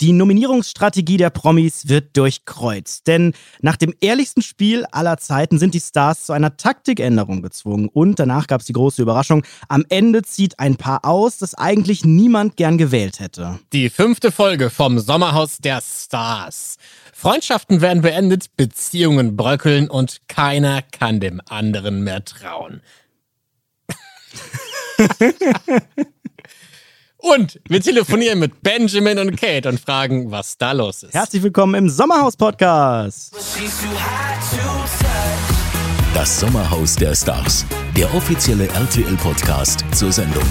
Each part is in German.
Die Nominierungsstrategie der Promis wird durchkreuzt. Denn nach dem ehrlichsten Spiel aller Zeiten sind die Stars zu einer Taktikänderung gezwungen. Und danach gab es die große Überraschung. Am Ende zieht ein Paar aus, das eigentlich niemand gern gewählt hätte. Die fünfte Folge vom Sommerhaus der Stars. Freundschaften werden beendet, Beziehungen bröckeln und keiner kann dem anderen mehr trauen. Und wir telefonieren mit Benjamin und Kate und fragen, was da los ist. Herzlich willkommen im Sommerhaus-Podcast. Das Sommerhaus der Stars. Der offizielle RTL-Podcast zur Sendung.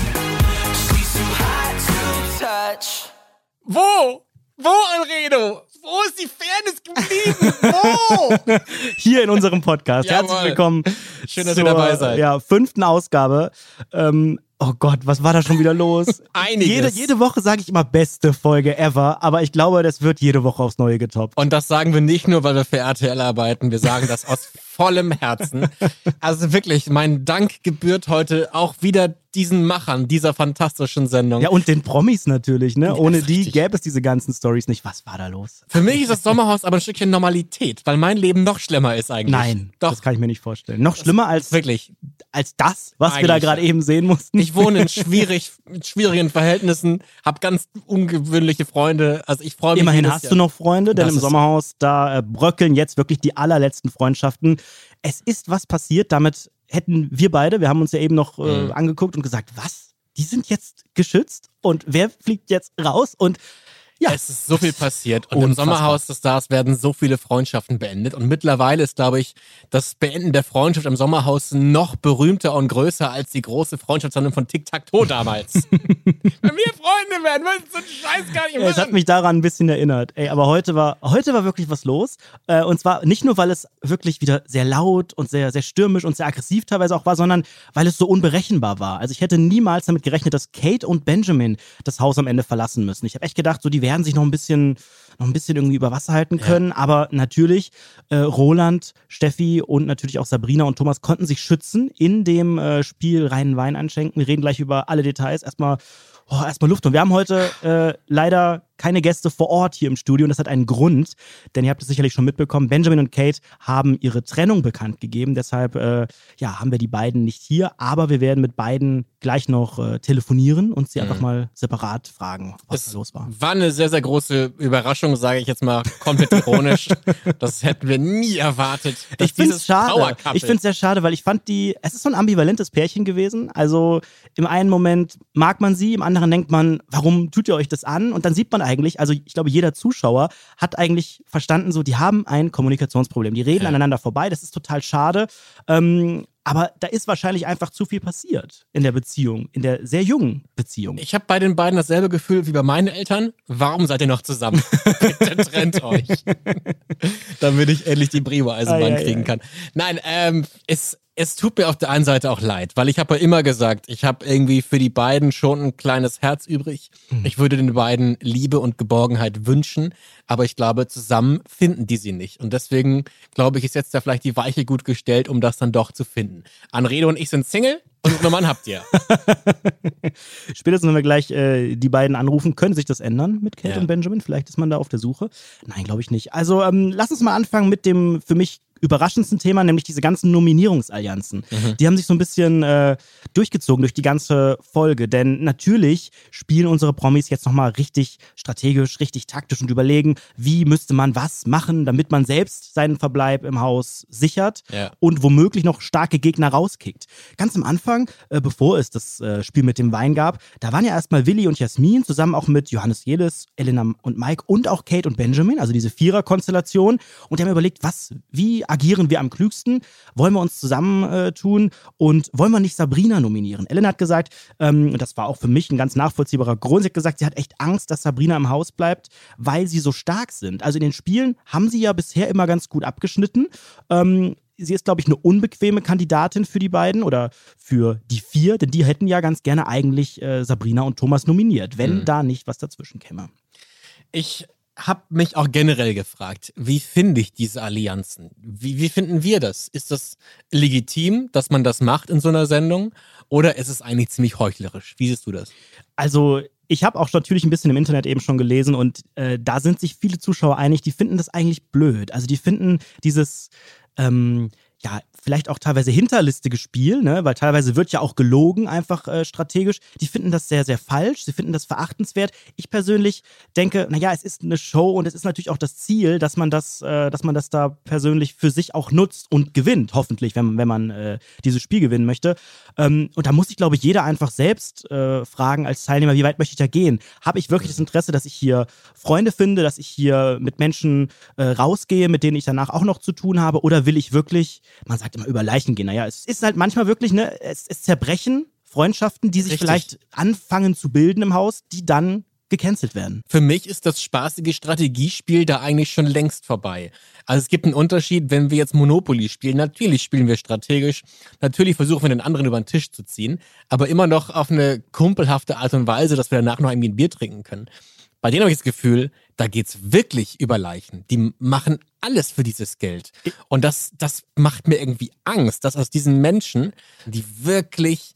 Wo? Wo, Alredo? Wo ist die Fairness geblieben? Wo? Hier in unserem Podcast. Herzlich willkommen. Schön, dass zur, ihr dabei seid. Ja, fünften Ausgabe. Ähm, oh Gott, was war da schon wieder los? Einiges. Jede, jede Woche sage ich immer beste Folge ever, aber ich glaube, das wird jede Woche aufs Neue getoppt. Und das sagen wir nicht nur, weil wir für RTL arbeiten, wir sagen das aus vollem Herzen. Also wirklich, mein Dank gebührt heute auch wieder diesen Machern dieser fantastischen Sendung. Ja, und den Promis natürlich, ne? Ohne die richtig. gäbe es diese ganzen Stories nicht. Was war da los? Für mich ist das Sommerhaus aber ein Stückchen Normalität, weil mein Leben noch schlimmer ist eigentlich. Nein, Doch, das kann ich mir nicht vorstellen. Noch schlimmer als, wirklich. als das, was wir da Eigentlich, gerade eben sehen mussten. Ich wohne in schwierig, schwierigen Verhältnissen, habe ganz ungewöhnliche Freunde. Also ich freue mich. Immerhin hast Jahr. du noch Freunde, denn Das im. Sommerhaus, da äh, bröckeln jetzt wirklich die allerletzten Freundschaften. Es ist was passiert, damit hätten wir beide, wir haben uns ja eben noch äh, Mhm. angeguckt und gesagt, was? Die sind jetzt geschützt und wer fliegt jetzt raus? Und ja, Es ist so viel passiert und im Unfassbar. Sommerhaus des Stars werden so viele Freundschaften beendet und mittlerweile ist, glaube ich, das Beenden der Freundschaft im Sommerhaus noch berühmter und größer als die große Freundschaftssendung von Tic Tac Toe damals. Wenn wir Freunde werden, wollen wir so einen Scheiß gar nicht es hat machen. mich daran ein bisschen erinnert. Ey, aber heute war, heute war wirklich was los. Äh, und zwar nicht nur, weil es wirklich wieder sehr laut und sehr, sehr stürmisch und sehr aggressiv teilweise auch war, sondern weil es so unberechenbar war. Also ich hätte niemals damit gerechnet, dass Kate und Benjamin das Haus am Ende verlassen müssen. Ich habe echt gedacht, so die werden sich noch ein bisschen, noch ein bisschen irgendwie über Wasser halten können. Aber natürlich, äh, Roland, Steffi und natürlich auch Sabrina und Thomas konnten sich schützen in dem äh, Spiel reinen Wein anschenken. Wir reden gleich über alle Details. Erstmal Oh, erstmal Luft. Und wir haben heute äh, leider keine Gäste vor Ort hier im Studio und das hat einen Grund, denn ihr habt es sicherlich schon mitbekommen. Benjamin und Kate haben ihre Trennung bekannt gegeben, deshalb äh, ja, haben wir die beiden nicht hier, aber wir werden mit beiden gleich noch äh, telefonieren und sie einfach mal separat fragen, was Es da los war. War eine sehr, sehr große Überraschung, sage ich jetzt mal komplett ironisch. das hätten wir nie erwartet. Ich finde es schade. Ich finde es sehr schade, weil ich fand die, es ist so ein ambivalentes Pärchen gewesen. Also im einen Moment mag man sie, im anderen denkt man, warum tut ihr euch das an? Und dann sieht man eigentlich, also ich glaube, jeder Zuschauer hat eigentlich verstanden, so, die haben ein Kommunikationsproblem. Die reden Ja. aneinander vorbei. Das ist total schade. Ähm, aber da ist wahrscheinlich einfach zu viel passiert in der Beziehung, in der sehr jungen Beziehung. Ich habe bei den beiden dasselbe Gefühl wie bei meinen Eltern. Warum seid ihr noch zusammen? Bitte trennt euch. Damit ich endlich die Brio-Eisenbahn Ei, ei, kriegen ei. kann. Nein, ähm, es, es tut mir auf der einen Seite auch leid, weil ich habe ja immer gesagt, ich habe irgendwie für die beiden schon ein kleines Herz übrig. Hm. Ich würde den beiden Liebe und Geborgenheit wünschen, aber ich glaube, zusammen finden die sie nicht. Und deswegen glaube ich, ist jetzt da vielleicht die Weiche gut gestellt, um das dann doch zu finden. Anredo und ich sind Single und einen Mann habt ihr. Spätestens, wenn wir gleich äh, die beiden anrufen, könnte sich das ändern mit Kate Ja. und Benjamin. Vielleicht ist man da auf der Suche. Nein, glaube ich nicht. Also ähm, lass uns mal anfangen mit dem für mich überraschendsten Thema, nämlich diese ganzen Nominierungsallianzen. Die haben sich so ein bisschen äh, durchgezogen durch die ganze Folge. Denn natürlich spielen unsere Promis jetzt nochmal richtig strategisch, richtig taktisch und überlegen, wie müsste man was machen, damit man selbst seinen Verbleib im Haus sichert Ja. und womöglich noch starke Gegner rauskickt. Ganz am Anfang, äh, bevor es das äh, Spiel mit dem Wein gab, da waren ja erstmal Willi und Jasmin zusammen auch mit Johannes Jelis, Elena und Mike und auch Kate und Benjamin, also diese Vierer-Konstellation. Und die haben überlegt, was, wie agieren wir am klügsten? Wollen wir uns zusammentun äh, und wollen wir nicht Sabrina nominieren? Elena hat gesagt, ähm, und das war auch für mich ein ganz nachvollziehbarer Grund, sie hat gesagt, sie hat echt Angst, dass Sabrina im Haus bleibt, weil sie so stark sind. Also in den Spielen haben sie ja bisher immer ganz gut abgeschnitten. Ähm, sie ist, glaube ich, eine unbequeme Kandidatin für die beiden oder für die vier, denn die hätten ja ganz gerne eigentlich äh, Sabrina und Thomas nominiert, wenn da nicht was dazwischen käme. Ich habe mich auch generell gefragt, wie finde ich diese Allianzen? Wie, wie finden wir das? Ist das legitim, dass man das macht in so einer Sendung? Oder ist es eigentlich ziemlich heuchlerisch? Wie siehst du das? Also ich habe auch natürlich ein bisschen im Internet eben schon gelesen und äh, da sind sich viele Zuschauer einig, die finden das eigentlich blöd. Also die finden dieses, ähm, ja, vielleicht auch teilweise hinterlistige Spiel, ne? weil teilweise wird ja auch gelogen, einfach äh, strategisch. Die finden das sehr, sehr falsch. Sie finden das verachtenswert. Ich persönlich denke, naja, es ist eine Show und es ist natürlich auch das Ziel, dass man das, äh, dass man das da persönlich für sich auch nutzt und gewinnt, hoffentlich, wenn, wenn man äh, dieses Spiel gewinnen möchte. Ähm, und da muss sich, glaube ich, jeder einfach selbst äh, fragen als Teilnehmer, wie weit möchte ich da gehen? Habe ich wirklich das Interesse, dass ich hier Freunde finde, dass ich hier mit Menschen äh, rausgehe, mit denen ich danach auch noch zu tun habe? Oder will ich wirklich, man sagt immer über Leichen gehen. Naja, es ist halt manchmal wirklich, ne, es, es zerbrechen Freundschaften, die sich Richtig. vielleicht anfangen zu bilden im Haus, die dann gecancelt werden. Für mich ist das spaßige Strategiespiel da eigentlich schon längst vorbei. Also es gibt einen Unterschied, wenn wir jetzt Monopoly spielen. Natürlich spielen wir strategisch. Natürlich versuchen wir den anderen über den Tisch zu ziehen. Aber immer noch auf eine kumpelhafte Art und Weise, dass wir danach noch irgendwie ein Bier trinken können. Bei denen habe ich das Gefühl, da geht's wirklich über Leichen. Die machen alles für dieses Geld. Und das, das macht mir irgendwie Angst, dass aus diesen Menschen, die wirklich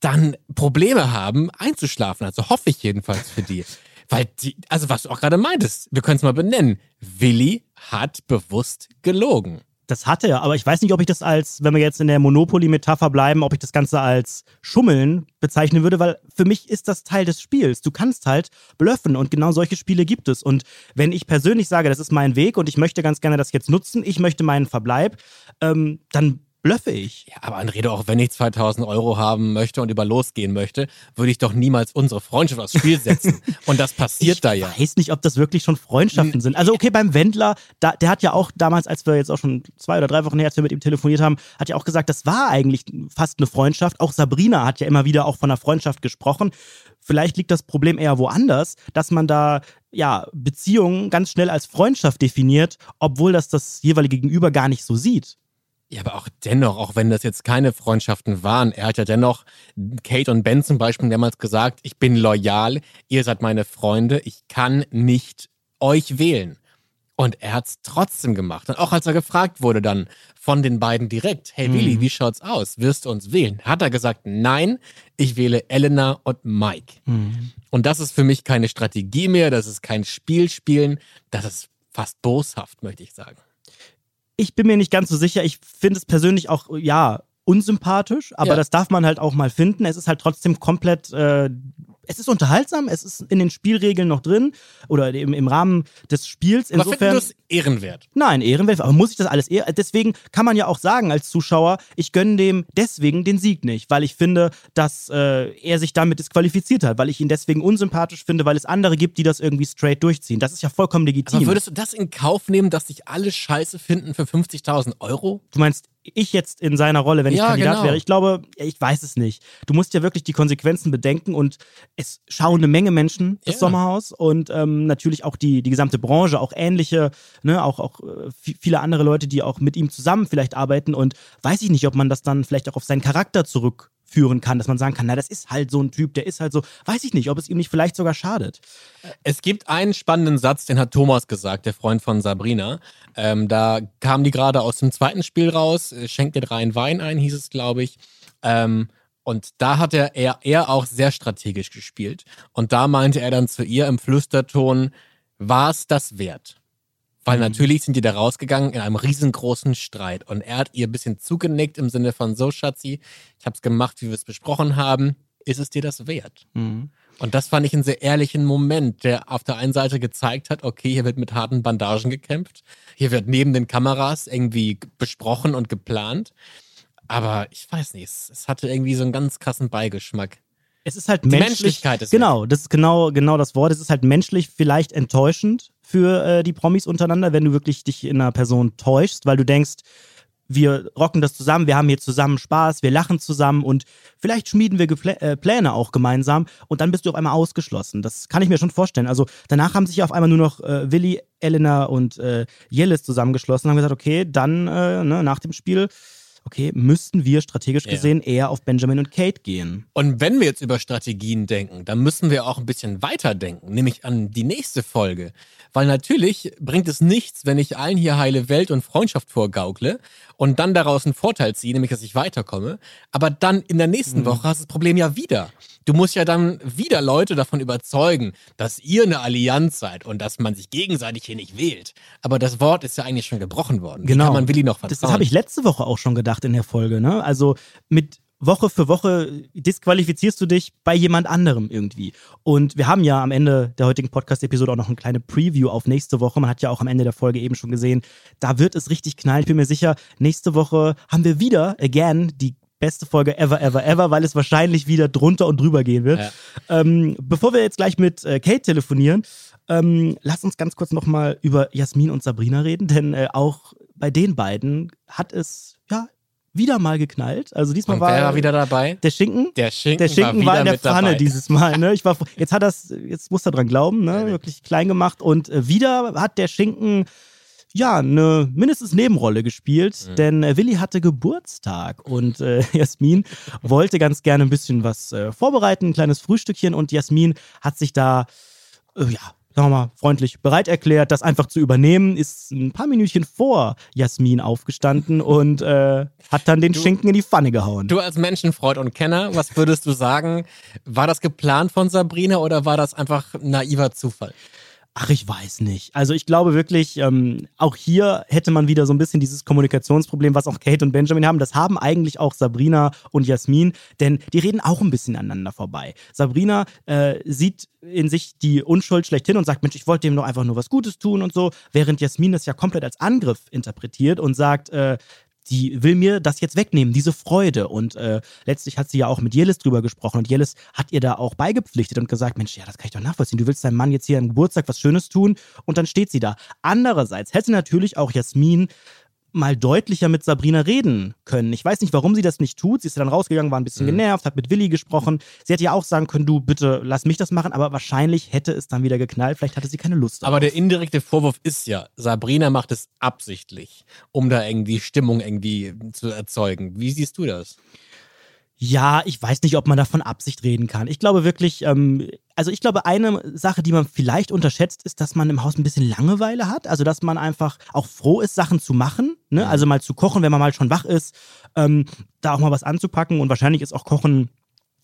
dann Probleme haben, einzuschlafen. Also hoffe ich jedenfalls für die. Weil die, also was du auch gerade meintest, wir können es mal benennen. Willi hat bewusst gelogen. Das hatte er, aber ich weiß nicht, ob ich das als, wenn wir jetzt in der Monopoly-Metapher bleiben, ob ich das Ganze als Schummeln bezeichnen würde, weil für mich ist das Teil des Spiels. Du kannst halt bluffen und genau solche Spiele gibt es. Und wenn ich persönlich sage, das ist mein Weg und ich möchte ganz gerne das jetzt nutzen, ich möchte meinen Verbleib, ähm, dann blöffe ich. Ja, aber Anrede, auch wenn ich 2000 Euro haben möchte und über losgehen möchte, würde ich doch niemals unsere Freundschaft aufs Spiel setzen. Und das passiert ich da ja. weiß nicht, ob das wirklich schon Freundschaften sind. Also okay, beim Wendler, da, der hat ja auch damals, als wir jetzt auch schon zwei oder drei Wochen her, als wir mit ihm telefoniert haben, hat ja auch gesagt, das war eigentlich fast eine Freundschaft. Auch Sabrina hat ja immer wieder auch von einer Freundschaft gesprochen. Vielleicht liegt das Problem eher woanders, dass man da ja Beziehungen ganz schnell als Freundschaft definiert, obwohl das das jeweilige Gegenüber gar nicht so sieht. Ja, aber auch dennoch, auch wenn das jetzt keine Freundschaften waren, er hat ja dennoch Kate und Ben zum Beispiel damals gesagt, ich bin loyal, ihr seid meine Freunde, ich kann nicht euch wählen. Und er hat es trotzdem gemacht. Und auch als er gefragt wurde dann von den beiden direkt, hey Willi, wie schaut's aus? Wirst du uns wählen? Hat er gesagt, nein, ich wähle Elena und Mike. Und das ist für mich keine Strategie mehr, das ist kein Spiel spielen, das ist fast boshaft, möchte ich sagen. Ich bin mir nicht ganz so sicher. Ich finde es persönlich auch, ja, unsympathisch, aber Ja. das darf man halt auch mal finden. Es ist halt trotzdem komplett, äh, es ist unterhaltsam, es ist in den Spielregeln noch drin oder im, im Rahmen des Spiels. Aber finden Insofern. du es ehrenwert? Nein, Ehrenwert, aber muss ich das alles ehr Deswegen kann man ja auch sagen als Zuschauer, ich gönne dem deswegen den Sieg nicht, weil ich finde, dass äh, er sich damit disqualifiziert hat, weil ich ihn deswegen unsympathisch finde, weil es andere gibt, die das irgendwie straight durchziehen. Das ist ja vollkommen legitim. Aber würdest du das in Kauf nehmen, dass sich alle Scheiße finden für 50.000 Euro? Du meinst, ich jetzt in seiner Rolle, wenn ich Ja, Kandidat genau. wäre? Ich glaube, ich weiß es nicht. Du musst ja wirklich die Konsequenzen bedenken und es schauen eine Menge Menschen das Ja. Sommerhaus und ähm, natürlich auch die, die gesamte Branche, auch ähnliche, ne, auch, auch äh, vi- viele andere Leute, die auch mit ihm zusammen vielleicht arbeiten und weiß ich nicht, ob man das dann vielleicht auch auf seinen Charakter zurückführen kann, dass man sagen kann, na, das ist halt so ein Typ, der ist halt so, weiß ich nicht, ob es ihm nicht vielleicht sogar schadet. Es gibt einen spannenden Satz, den hat Thomas gesagt, der Freund von Sabrina. Ähm, da kamen die gerade aus dem zweiten Spiel raus, äh, schenkt dir dreien Wein ein, hieß es, glaube ich. Ähm, und da hat er, er, er auch sehr strategisch gespielt. Und da meinte er dann zu ihr im Flüsterton, war es das wert? Weil natürlich sind die da rausgegangen in einem riesengroßen Streit. Und er hat ihr ein bisschen zugenickt im Sinne von, so Schatzi, ich habe es gemacht, wie wir es besprochen haben. Ist es dir das wert? Und das fand ich einen sehr ehrlichen Moment, der auf der einen Seite gezeigt hat, okay, hier wird mit harten Bandagen gekämpft, hier wird neben den Kameras irgendwie besprochen und geplant. Aber ich weiß nicht, es, hatte irgendwie so einen ganz krassen Beigeschmack. Es ist halt menschlich. Menschlichkeit ist Genau, das ist genau, genau das Wort. Es ist halt menschlich vielleicht enttäuschend für äh, die Promis untereinander, wenn du wirklich dich in einer Person täuschst, weil du denkst, wir rocken das zusammen, wir haben hier zusammen Spaß, wir lachen zusammen und vielleicht schmieden wir Geplä äh, Pläne auch gemeinsam und dann bist du auf einmal ausgeschlossen. Das kann ich mir schon vorstellen. Also danach haben sich auf einmal nur noch äh, Willi, Elena und äh, Jellis zusammengeschlossen und haben gesagt, okay, dann äh, ne, nach dem Spiel, okay, müssten wir strategisch Ja. gesehen eher auf Benjamin und Kate gehen. Und wenn wir jetzt über Strategien denken, dann müssen wir auch ein bisschen weiter denken, nämlich an die nächste Folge. Weil natürlich bringt es nichts, wenn ich allen hier heile Welt und Freundschaft vorgaukle und dann daraus einen Vorteil ziehe, nämlich dass ich weiterkomme. Aber dann in der nächsten Woche hast du das Problem ja wieder. Du musst ja dann wieder Leute davon überzeugen, dass ihr eine Allianz seid und dass man sich gegenseitig hier nicht wählt. Aber das Wort ist ja eigentlich schon gebrochen worden. Genau. Wie kann man Willi noch vertrauen? Das, das habe ich letzte Woche auch schon gedacht in der Folge. Ne? Also mit Woche für Woche disqualifizierst du dich bei jemand anderem irgendwie. Und wir haben ja am Ende der heutigen Podcast-Episode auch noch eine kleine Preview auf nächste Woche. Man hat ja auch am Ende der Folge eben schon gesehen, da wird es richtig knallen. Ich bin mir sicher, nächste Woche haben wir wieder, again, die beste Folge ever, ever, ever, weil es wahrscheinlich wieder drunter und drüber gehen wird. Ja. Ähm, bevor wir jetzt gleich mit äh, Kate telefonieren, ähm, lass uns ganz kurz nochmal über Jasmin und Sabrina reden, denn äh, auch bei den beiden hat es ja wieder mal geknallt. Also diesmal war, wer war wieder dabei? der Schinken. Der Schinken, Der Schinken war, war, in der Pfanne dabei. dieses Mal. Ne? Ich war, jetzt hat das, jetzt muss er dran glauben, ne? Wirklich klein gemacht. Und äh, wieder hat der Schinken ja eine mindestens Nebenrolle gespielt, Mhm. denn äh, Willi hatte Geburtstag und äh, Jasmin wollte ganz gerne ein bisschen was äh, vorbereiten, ein kleines Frühstückchen und Jasmin hat sich da äh, ja sagen wir mal, freundlich bereit erklärt, das einfach zu übernehmen, ist ein paar Minütchen vor Jasmin aufgestanden und äh, hat dann den Du- Schinken in die Pfanne gehauen. Du als Menschenfreund und Kenner, was würdest du sagen? War das geplant von Sabrina oder war das einfach naiver Zufall? Ach, ich weiß nicht. Also ich glaube wirklich, ähm, auch hier hätte man wieder so ein bisschen dieses Kommunikationsproblem, was auch Kate und Benjamin haben. Das haben eigentlich auch Sabrina und Jasmin, denn die reden auch ein bisschen aneinander vorbei. Sabrina äh, sieht in sich die Unschuld schlechthin und sagt, Mensch, ich wollte dem doch einfach nur was Gutes tun und so, während Jasmin das ja komplett als Angriff interpretiert und sagt, äh, die will mir das jetzt wegnehmen, diese Freude. Und äh, letztlich hat sie ja auch mit Jelis drüber gesprochen und Jelis hat ihr da auch beigepflichtet und gesagt, Mensch, ja, das kann ich doch nachvollziehen. Du willst deinem Mann jetzt hier am Geburtstag was Schönes tun und dann steht sie da. Andererseits hätte natürlich auch Jasmin mal deutlicher mit Sabrina reden können. Ich weiß nicht, warum sie das nicht tut. Sie ist dann rausgegangen, war ein bisschen Mhm. genervt, hat mit Willi gesprochen. Sie hätte ja auch sagen können, du bitte lass mich das machen, aber wahrscheinlich hätte es dann wieder geknallt. Vielleicht hatte sie keine Lust Aber darauf. der indirekte Vorwurf ist ja, Sabrina macht es absichtlich, um da irgendwie Stimmung irgendwie zu erzeugen. Wie siehst du das? Ja, ich weiß nicht, ob man da von Absicht reden kann. Ich glaube wirklich, ähm, also ich glaube, eine Sache, die man vielleicht unterschätzt, ist, dass man im Haus ein bisschen Langeweile hat. Also, dass man einfach auch froh ist, Sachen zu machen. Ne? Also mal zu kochen, wenn man mal schon wach ist, ähm, da auch mal was anzupacken. Und wahrscheinlich ist auch Kochen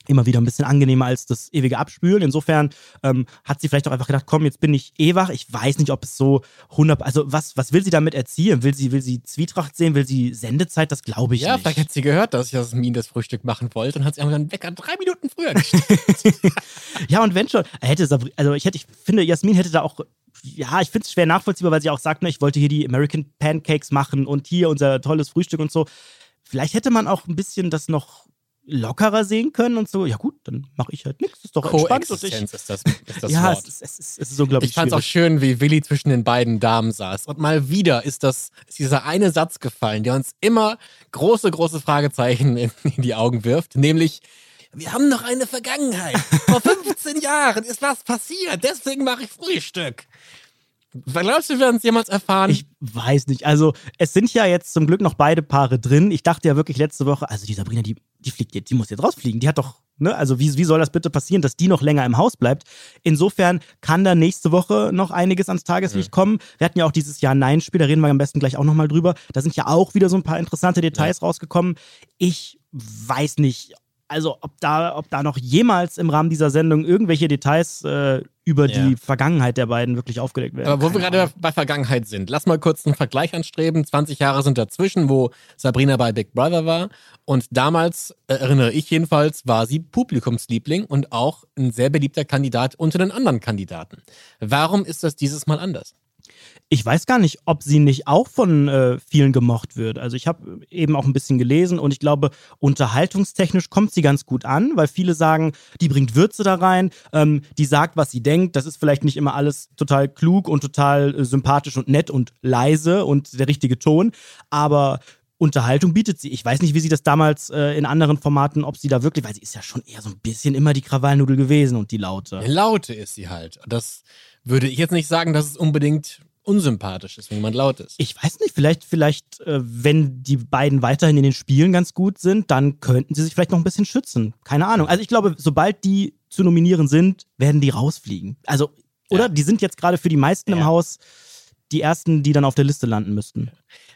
immer wieder ein bisschen angenehmer als das ewige Abspülen. Insofern ähm, hat sie vielleicht auch einfach gedacht, komm, jetzt bin ich eh wach. Ich weiß nicht, ob es so 100, also was, was will sie damit erzielen? Will sie, will sie Zwietracht sehen? Will sie Sendezeit? Das glaube ich ja, nicht. vielleicht hat sie gehört, dass Jasmin das Frühstück machen wollte und hat sie einfach einen Wecker drei Minuten früher gestellt. Ja, und wenn schon, hätte Sabri also ich hätte, ich finde, Jasmin hätte da auch, ja, ich finde es schwer nachvollziehbar, weil sie auch sagt, ne, ich wollte hier die American Pancakes machen und hier unser tolles Frühstück und so. Vielleicht hätte man auch ein bisschen das noch lockerer sehen können und so. Ja gut, dann mache ich halt nichts, ist doch entspannt. Und ich, ist das, ist das ja, Wort. es es, ist, es ist unglaublich Ich fand es auch schön, wie Willi zwischen den beiden Damen saß. Und mal wieder ist das ist dieser eine Satz gefallen, der uns immer große, große Fragezeichen in, in die Augen wirft, nämlich wir haben noch eine Vergangenheit. Vor 15 Jahren ist was passiert, deswegen mache ich Frühstück. Glaubst du, wir werden es jemals erfahren? Ich weiß nicht. Also, es sind ja jetzt zum Glück noch beide Paare drin. Ich dachte ja wirklich letzte Woche, also die Sabrina, die, die fliegt jetzt, die muss jetzt rausfliegen. Die hat doch, ne, also wie, wie soll das bitte passieren, dass die noch länger im Haus bleibt? Insofern kann da nächste Woche noch einiges ans Tageslicht kommen. Wir hatten ja auch dieses Jahr Nein-Spiel, da reden wir am besten gleich auch nochmal drüber. Da sind ja auch wieder so ein paar interessante Details rausgekommen. Ich weiß nicht, also ob da, ob da noch jemals im Rahmen dieser Sendung irgendwelche Details äh, über Ja. die Vergangenheit der beiden wirklich aufgedeckt werden. Aber wo wir Keine gerade bei Vergangenheit sind, lass mal kurz einen Vergleich anstreben. 20 Jahre sind dazwischen, wo Sabrina bei Big Brother war. Und damals, äh, erinnere ich jedenfalls, war sie Publikumsliebling und auch ein sehr beliebter Kandidat unter den anderen Kandidaten. Warum ist das dieses Mal anders? Ich weiß gar nicht, ob sie nicht auch von äh, vielen gemocht wird. Also ich habe eben auch ein bisschen gelesen und ich glaube, unterhaltungstechnisch kommt sie ganz gut an, weil viele sagen, die bringt Würze da rein, ähm, die sagt, was sie denkt. Das ist vielleicht nicht immer alles total klug und total äh, sympathisch und nett und leise und der richtige Ton, aber Unterhaltung bietet sie. Ich weiß nicht, wie sie das damals äh, in anderen Formaten, ob sie da wirklich, weil sie ist ja schon eher so ein bisschen immer die Krawallnudel gewesen und die Laute. Laute ist sie halt. Das würde ich jetzt nicht sagen, dass es unbedingt unsympathisch ist, wenn jemand laut ist. Ich weiß nicht, vielleicht, vielleicht, äh, wenn die beiden weiterhin in den Spielen ganz gut sind, dann könnten sie sich vielleicht noch ein bisschen schützen. Keine Ahnung. Also ich glaube, sobald die zu nominieren sind, werden die rausfliegen. Also, oder? Ja. Die sind jetzt gerade für die meisten im Ja. Haus die ersten, die dann auf der Liste landen müssten.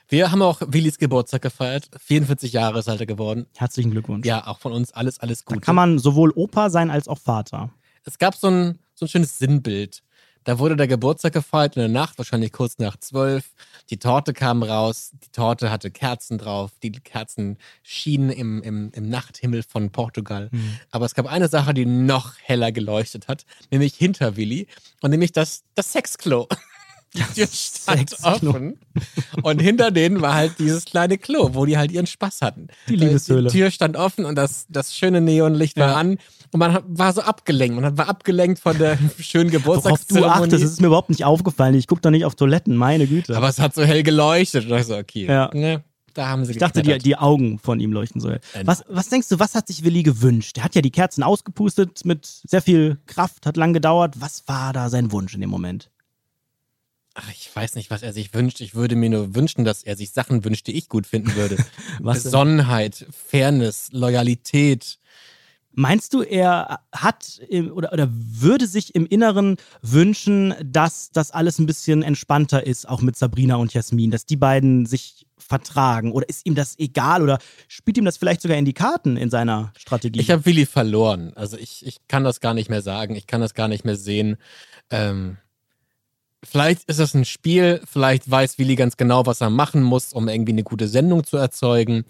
Wir haben auch Willis Geburtstag gefeiert. 44 Jahre ist er geworden. Herzlichen Glückwunsch. Ja, auch von uns alles, alles Da Gute. kann man sowohl Opa sein als auch Vater. es gab so ein, so ein schönes Sinnbild. Da wurde der Geburtstag gefeiert in der Nacht, wahrscheinlich kurz nach zwölf. Die Torte kam raus. Die Torte hatte Kerzen drauf. Die Kerzen schienen im, im, im Nachthimmel von Portugal. Aber es gab eine Sache, die noch heller geleuchtet hat, nämlich hinter Willi. Und nämlich das, das Sexklo. Die Tür stand Sexklo. offen. Und hinter denen war halt dieses kleine Klo, wo die halt ihren Spaß hatten. Die Liebeshöhle. Die Tür stand offen und das, das schöne Neonlicht war Ja. an. Und man war so abgelenkt. Man war abgelenkt von der schönen Worauf du Geburtstagszeremonie. achtest, das ist mir überhaupt nicht aufgefallen. Ich gucke doch nicht auf Toiletten, meine Güte. Aber es hat so hell geleuchtet. Und ich so, okay. Ja. Ne, da haben sie ich dachte, die, die Augen von ihm leuchten so. hell. Äh, Was, was denkst du, was hat sich Willi gewünscht? Er hat ja die Kerzen ausgepustet mit sehr viel Kraft, hat lang gedauert. Was war da sein Wunsch in dem Moment? Ach, ich weiß nicht, was er sich wünscht. Ich würde mir nur wünschen, dass er sich Sachen wünscht, die ich gut finden würde. Besonnenheit, Fairness, Loyalität. Meinst du, er hat oder, oder würde sich im Inneren wünschen, dass das alles ein bisschen entspannter ist, auch mit Sabrina und Jasmin, dass die beiden sich vertragen? Oder ist ihm das egal oder spielt ihm das vielleicht sogar in die Karten in seiner Strategie? Ich habe Willi verloren. Also ich, ich kann das gar nicht mehr sagen. Ich kann das gar nicht mehr sehen. Ähm, vielleicht ist das ein Spiel. Vielleicht weiß Willi ganz genau, was er machen muss, um irgendwie eine gute Sendung zu erzeugen.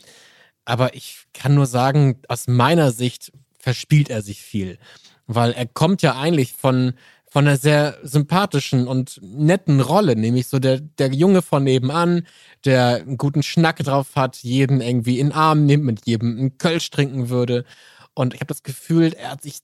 Aber ich kann nur sagen, aus meiner Sicht verspielt er sich viel. Weil er kommt ja eigentlich von, von einer sehr sympathischen und netten Rolle, nämlich so der, der Junge von nebenan, der einen guten Schnack drauf hat, jeden irgendwie in den Arm nimmt, mit jedem einen Kölsch trinken würde. Und ich habe das Gefühl, er hat sich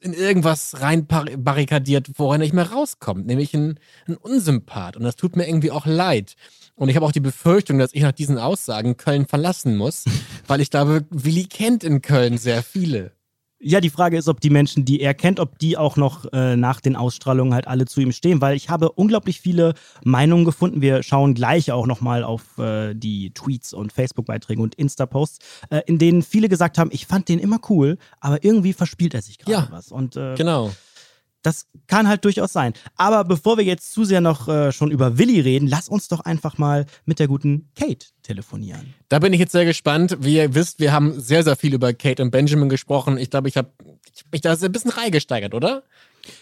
in irgendwas rein par- barrikadiert, wo er nicht mehr rauskommt, nämlich ein, ein Unsympath. Und das tut mir irgendwie auch leid. Und ich habe auch die Befürchtung, dass ich nach diesen Aussagen Köln verlassen muss, weil ich glaube, Willi kennt in Köln sehr viele. Ja, die Frage ist, ob die Menschen, die er kennt, ob die auch noch äh, nach den Ausstrahlungen halt alle zu ihm stehen, weil ich habe unglaublich viele Meinungen gefunden. Wir schauen gleich auch nochmal auf äh, die Tweets und Facebook-Beiträge und Insta-Posts, äh, in denen viele gesagt haben, ich fand den immer cool, aber irgendwie verspielt er sich gerade Ja, was. Und äh, Genau. Das kann halt durchaus sein. Aber bevor wir jetzt zu sehr noch äh, schon über Willi reden, lass uns doch einfach mal mit der guten Kate telefonieren. Da bin ich jetzt sehr gespannt. Wie ihr wisst, wir haben sehr, sehr viel über Kate und Benjamin gesprochen. Ich glaube, ich habe ich hab mich da ein bisschen reingesteigert, oder?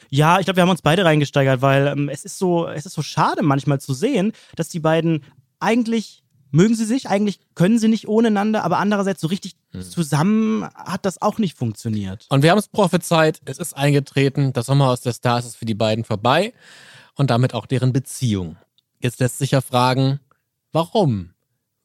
Ja, ich glaube, wir haben uns beide reingesteigert, weil ähm, es ist so, es ist so schade manchmal zu sehen, dass die beiden eigentlich mögen sie sich, eigentlich können sie nicht ohne einander, aber andererseits so richtig zusammen hat das auch nicht funktioniert. Und wir haben es prophezeit, es ist eingetreten, das Sommerhaus der Stars ist für die beiden vorbei und damit auch deren Beziehung. Jetzt lässt sich ja fragen, warum?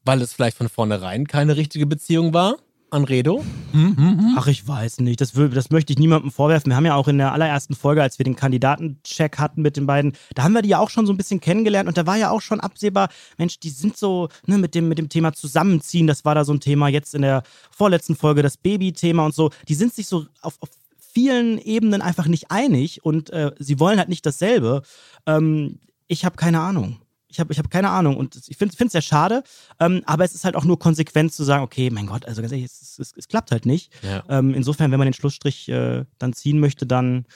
Weil es vielleicht von vornherein keine richtige Beziehung war? Anredo? Hm, hm, hm. Ach, ich weiß nicht. Das, will, das möchte ich niemandem vorwerfen. Wir haben ja auch in der allerersten Folge, als wir den Kandidatencheck hatten mit den beiden, da haben wir die ja auch schon so ein bisschen kennengelernt und da war ja auch schon absehbar, Mensch, die sind so ne, mit, dem, mit dem Thema Zusammenziehen, das war da so ein Thema. Jetzt in der vorletzten Folge das Baby-Thema und so. Die sind sich so auf, auf vielen Ebenen einfach nicht einig und äh, sie wollen halt nicht dasselbe. Ähm, ich habe keine Ahnung. Ich habe ich hab keine Ahnung und ich finde es sehr schade, ähm, aber es ist halt auch nur konsequent zu sagen, okay, mein Gott, also ganz ehrlich, es, es, es klappt halt nicht. Ja. Ähm, insofern, wenn man den Schlussstrich äh, dann ziehen möchte, dann.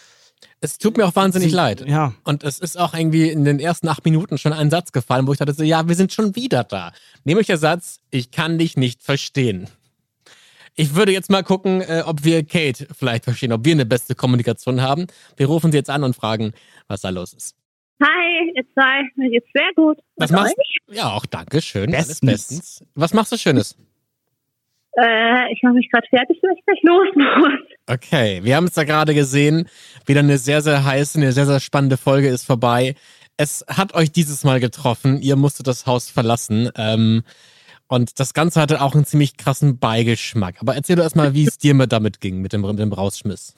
Es tut mir auch wahnsinnig Sie- leid. Ja. Und es ist auch irgendwie in den ersten acht Minuten schon ein Satz gefallen, wo ich dachte so, ja, wir sind schon wieder da. Nämlich der Satz, ich kann dich nicht verstehen. Ich würde jetzt mal gucken, äh, ob wir Kate vielleicht verstehen, ob wir eine beste Kommunikation haben. Wir rufen sie jetzt an und fragen, was da los ist. Hi, ihr zwei. Mir geht's sehr gut. Was Mit machst euch? Ja, auch danke schön. Alles Bestens. bestens. Was machst du Schönes? Äh, ich mache mich gerade fertig, weil ich gleich los muss. Okay, wir haben es da gerade gesehen. Wieder eine sehr, sehr heiße, eine sehr, sehr spannende Folge ist vorbei. Es hat euch dieses Mal getroffen. Ihr musstet das Haus verlassen. Ähm, und das Ganze hatte auch einen ziemlich krassen Beigeschmack. Aber erzähl doch erstmal, wie es dir mit damit ging, mit dem, mit dem Rausschmiss.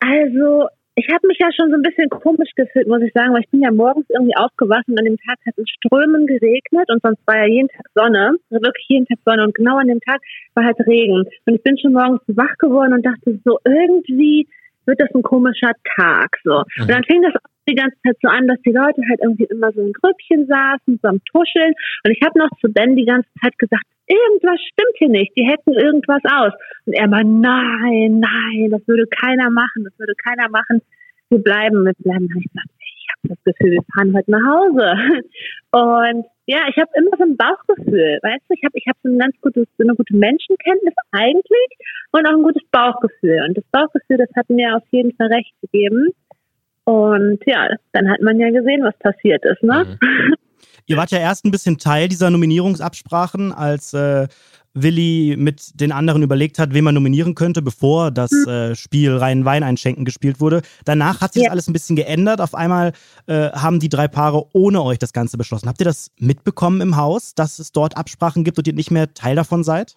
Also, ich habe mich ja schon so ein bisschen komisch gefühlt, muss ich sagen, weil ich bin ja morgens irgendwie aufgewacht und an dem Tag hat es Strömen geregnet und sonst war ja jeden Tag Sonne, also wirklich jeden Tag Sonne und genau an dem Tag war halt Regen. Und ich bin schon morgens wach geworden und dachte so, irgendwie wird das ein komischer Tag, so. Und dann fing das die ganze Zeit so an, dass die Leute halt irgendwie immer so in Grüppchen saßen, so am Tuscheln. Und ich habe noch zu Ben die ganze Zeit gesagt, irgendwas stimmt hier nicht, die hätten irgendwas aus. Und er mal, nein, nein, das würde keiner machen, das würde keiner machen. Wir bleiben, wir bleiben. Und ich gesagt, ich habe das Gefühl, wir fahren heute nach Hause. Und Ja, ich habe immer so ein Bauchgefühl, weißt du? Ich habe ich hab so ein ganz gutes, so eine gute Menschenkenntnis eigentlich und auch ein gutes Bauchgefühl. Und das Bauchgefühl, das hat mir auf jeden Fall recht gegeben. Und ja, dann hat man ja gesehen, was passiert ist, ne? Mhm. Ihr wart ja erst ein bisschen Teil dieser Nominierungsabsprachen, als äh, Willi mit den anderen überlegt hat, wen man nominieren könnte, bevor das hm. äh, Spiel Rein Wein einschenken gespielt wurde. Danach hat sich ja. das alles ein bisschen geändert. Auf einmal äh, haben die drei Paare ohne euch das Ganze beschlossen. Habt ihr das mitbekommen im Haus, dass es dort Absprachen gibt und ihr nicht mehr Teil davon seid?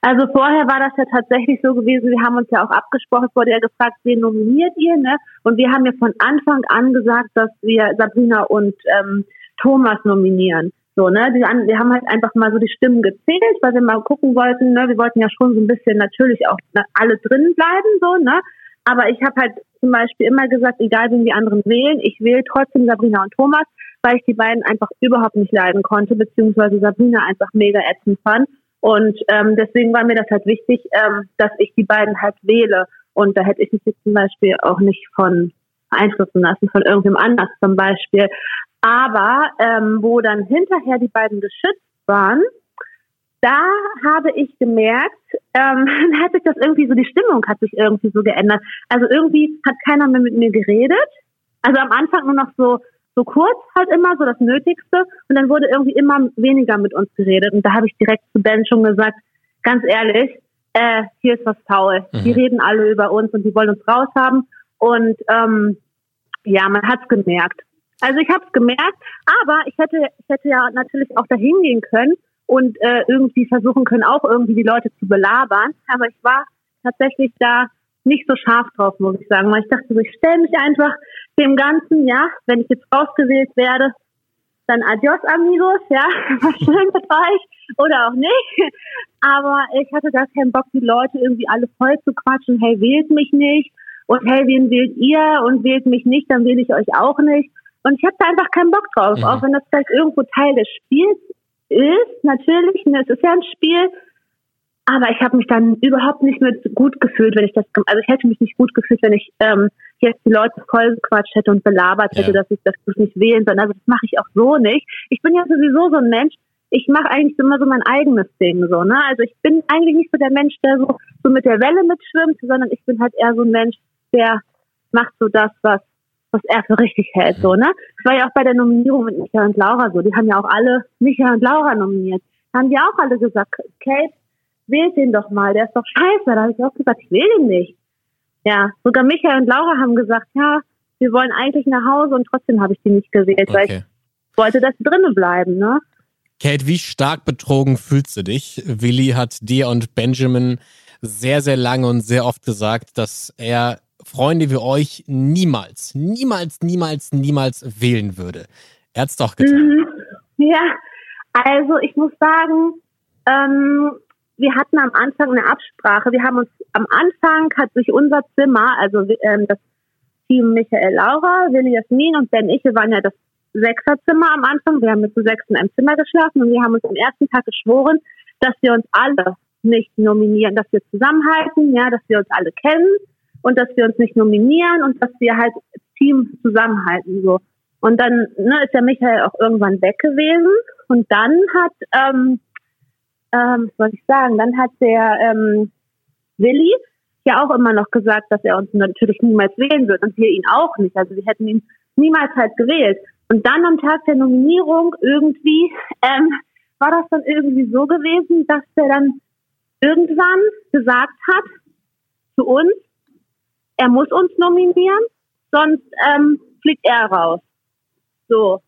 Also vorher war das ja tatsächlich so gewesen, wir haben uns ja auch abgesprochen, es wurde ja gefragt, wen nominiert ihr, ne? Und wir haben ja von Anfang an gesagt, dass wir Sabrina und ähm, Thomas nominieren. So, ne, die, wir haben halt einfach mal so die Stimmen gezählt, weil wir mal gucken wollten, ne, wir wollten ja schon so ein bisschen natürlich auch alle drin bleiben, so, ne. Aber ich habe halt zum Beispiel immer gesagt, egal wen die anderen wählen, ich wähle trotzdem Sabrina und Thomas, weil ich die beiden einfach überhaupt nicht leiden konnte, beziehungsweise Sabrina einfach mega ätzend fand. Und ähm, deswegen war mir das halt wichtig, ähm, dass ich die beiden halt wähle. Und da hätte ich mich jetzt zum Beispiel auch nicht von beeinflussen lassen, von irgendwem anders zum Beispiel. Aber ähm, wo dann hinterher die beiden geschützt waren, da habe ich gemerkt, ähm, hat sich das irgendwie so, die Stimmung hat sich irgendwie so geändert. Also irgendwie hat keiner mehr mit mir geredet. Also am Anfang nur noch so, so kurz halt immer, so das Nötigste. Und dann wurde irgendwie immer weniger mit uns geredet. Und da habe ich direkt zu Ben schon gesagt, ganz ehrlich, äh, hier ist was faul. Mhm. Die reden alle über uns und die wollen uns raushaben. Und ähm, ja, man hat's gemerkt. Also ich habe es gemerkt, aber ich hätte, ich hätte ja natürlich auch dahin gehen können und äh, irgendwie versuchen können, auch irgendwie die Leute zu belabern. Aber ich war tatsächlich da nicht so scharf drauf, muss ich sagen. Weil ich dachte ich stelle mich einfach dem Ganzen, ja, wenn ich jetzt rausgewählt werde, dann adios amigos, ja, war schön mit euch oder auch nicht. Aber ich hatte gar keinen Bock, die Leute irgendwie alle voll zu quatschen, hey, wählt mich nicht und hey, wen wählt ihr und wählt mich nicht, dann wähle ich euch auch nicht. Und ich habe da einfach keinen Bock drauf, mhm. auch wenn das vielleicht irgendwo Teil des Spiels ist, natürlich, ne, es ist ja ein Spiel, aber ich habe mich dann überhaupt nicht mehr gut gefühlt, wenn ich das, also ich hätte mich nicht gut gefühlt, wenn ich ähm, jetzt die Leute voll gequatscht hätte und belabert hätte, ja. dass ich das nicht wählen soll. Also das mache ich auch so nicht. Ich bin ja sowieso so ein Mensch, ich mache eigentlich immer so mein eigenes Ding so, ne? Also ich bin eigentlich nicht so der Mensch, der so, so mit der Welle mitschwimmt, sondern ich bin halt eher so ein Mensch, der macht so das, was was er für richtig hält, so, ne? Das war ja auch bei der Nominierung mit Micha und Laura so. Die haben ja auch alle Micha und Laura nominiert. Da haben die auch alle gesagt, Kate, wählt den doch mal, der ist doch scheiße. Da habe ich auch gesagt, ich will den nicht. Ja, sogar Michael und Laura haben gesagt, ja, wir wollen eigentlich nach Hause und trotzdem habe ich die nicht gewählt, okay. weil ich wollte, dass sie drinnen bleiben, ne? Kate, wie stark betrogen fühlst du dich? Willi hat dir und Benjamin sehr, sehr lange und sehr oft gesagt, dass er Freunde wie euch niemals, niemals, niemals, niemals wählen würde. Er hat's doch getan. Mhm. Ja, also ich muss sagen, ähm, wir hatten am Anfang eine Absprache. Wir haben uns am Anfang hat sich unser Zimmer, also ähm, das Team Michael Laura, Willi Jasmin und Ben ich, wir waren ja das Sechserzimmer am Anfang. Wir haben mit zu sechs in einem Zimmer geschlafen und wir haben uns am ersten Tag geschworen, dass wir uns alle nicht nominieren, dass wir zusammenhalten, ja, dass wir uns alle kennen und dass wir uns nicht nominieren und dass wir halt Team zusammenhalten so. Und dann ne, ist ja Michael auch irgendwann weg gewesen und dann hat, ähm, ähm, was soll ich sagen, dann hat der ähm, Willi ja auch immer noch gesagt, dass er uns natürlich niemals wählen wird und wir ihn auch nicht. Also wir hätten ihn niemals halt gewählt. Und dann am Tag der Nominierung irgendwie ähm, war das dann irgendwie so gewesen, dass er dann irgendwann gesagt hat zu uns, er muss uns nominieren, sonst ähm, fliegt er raus. So.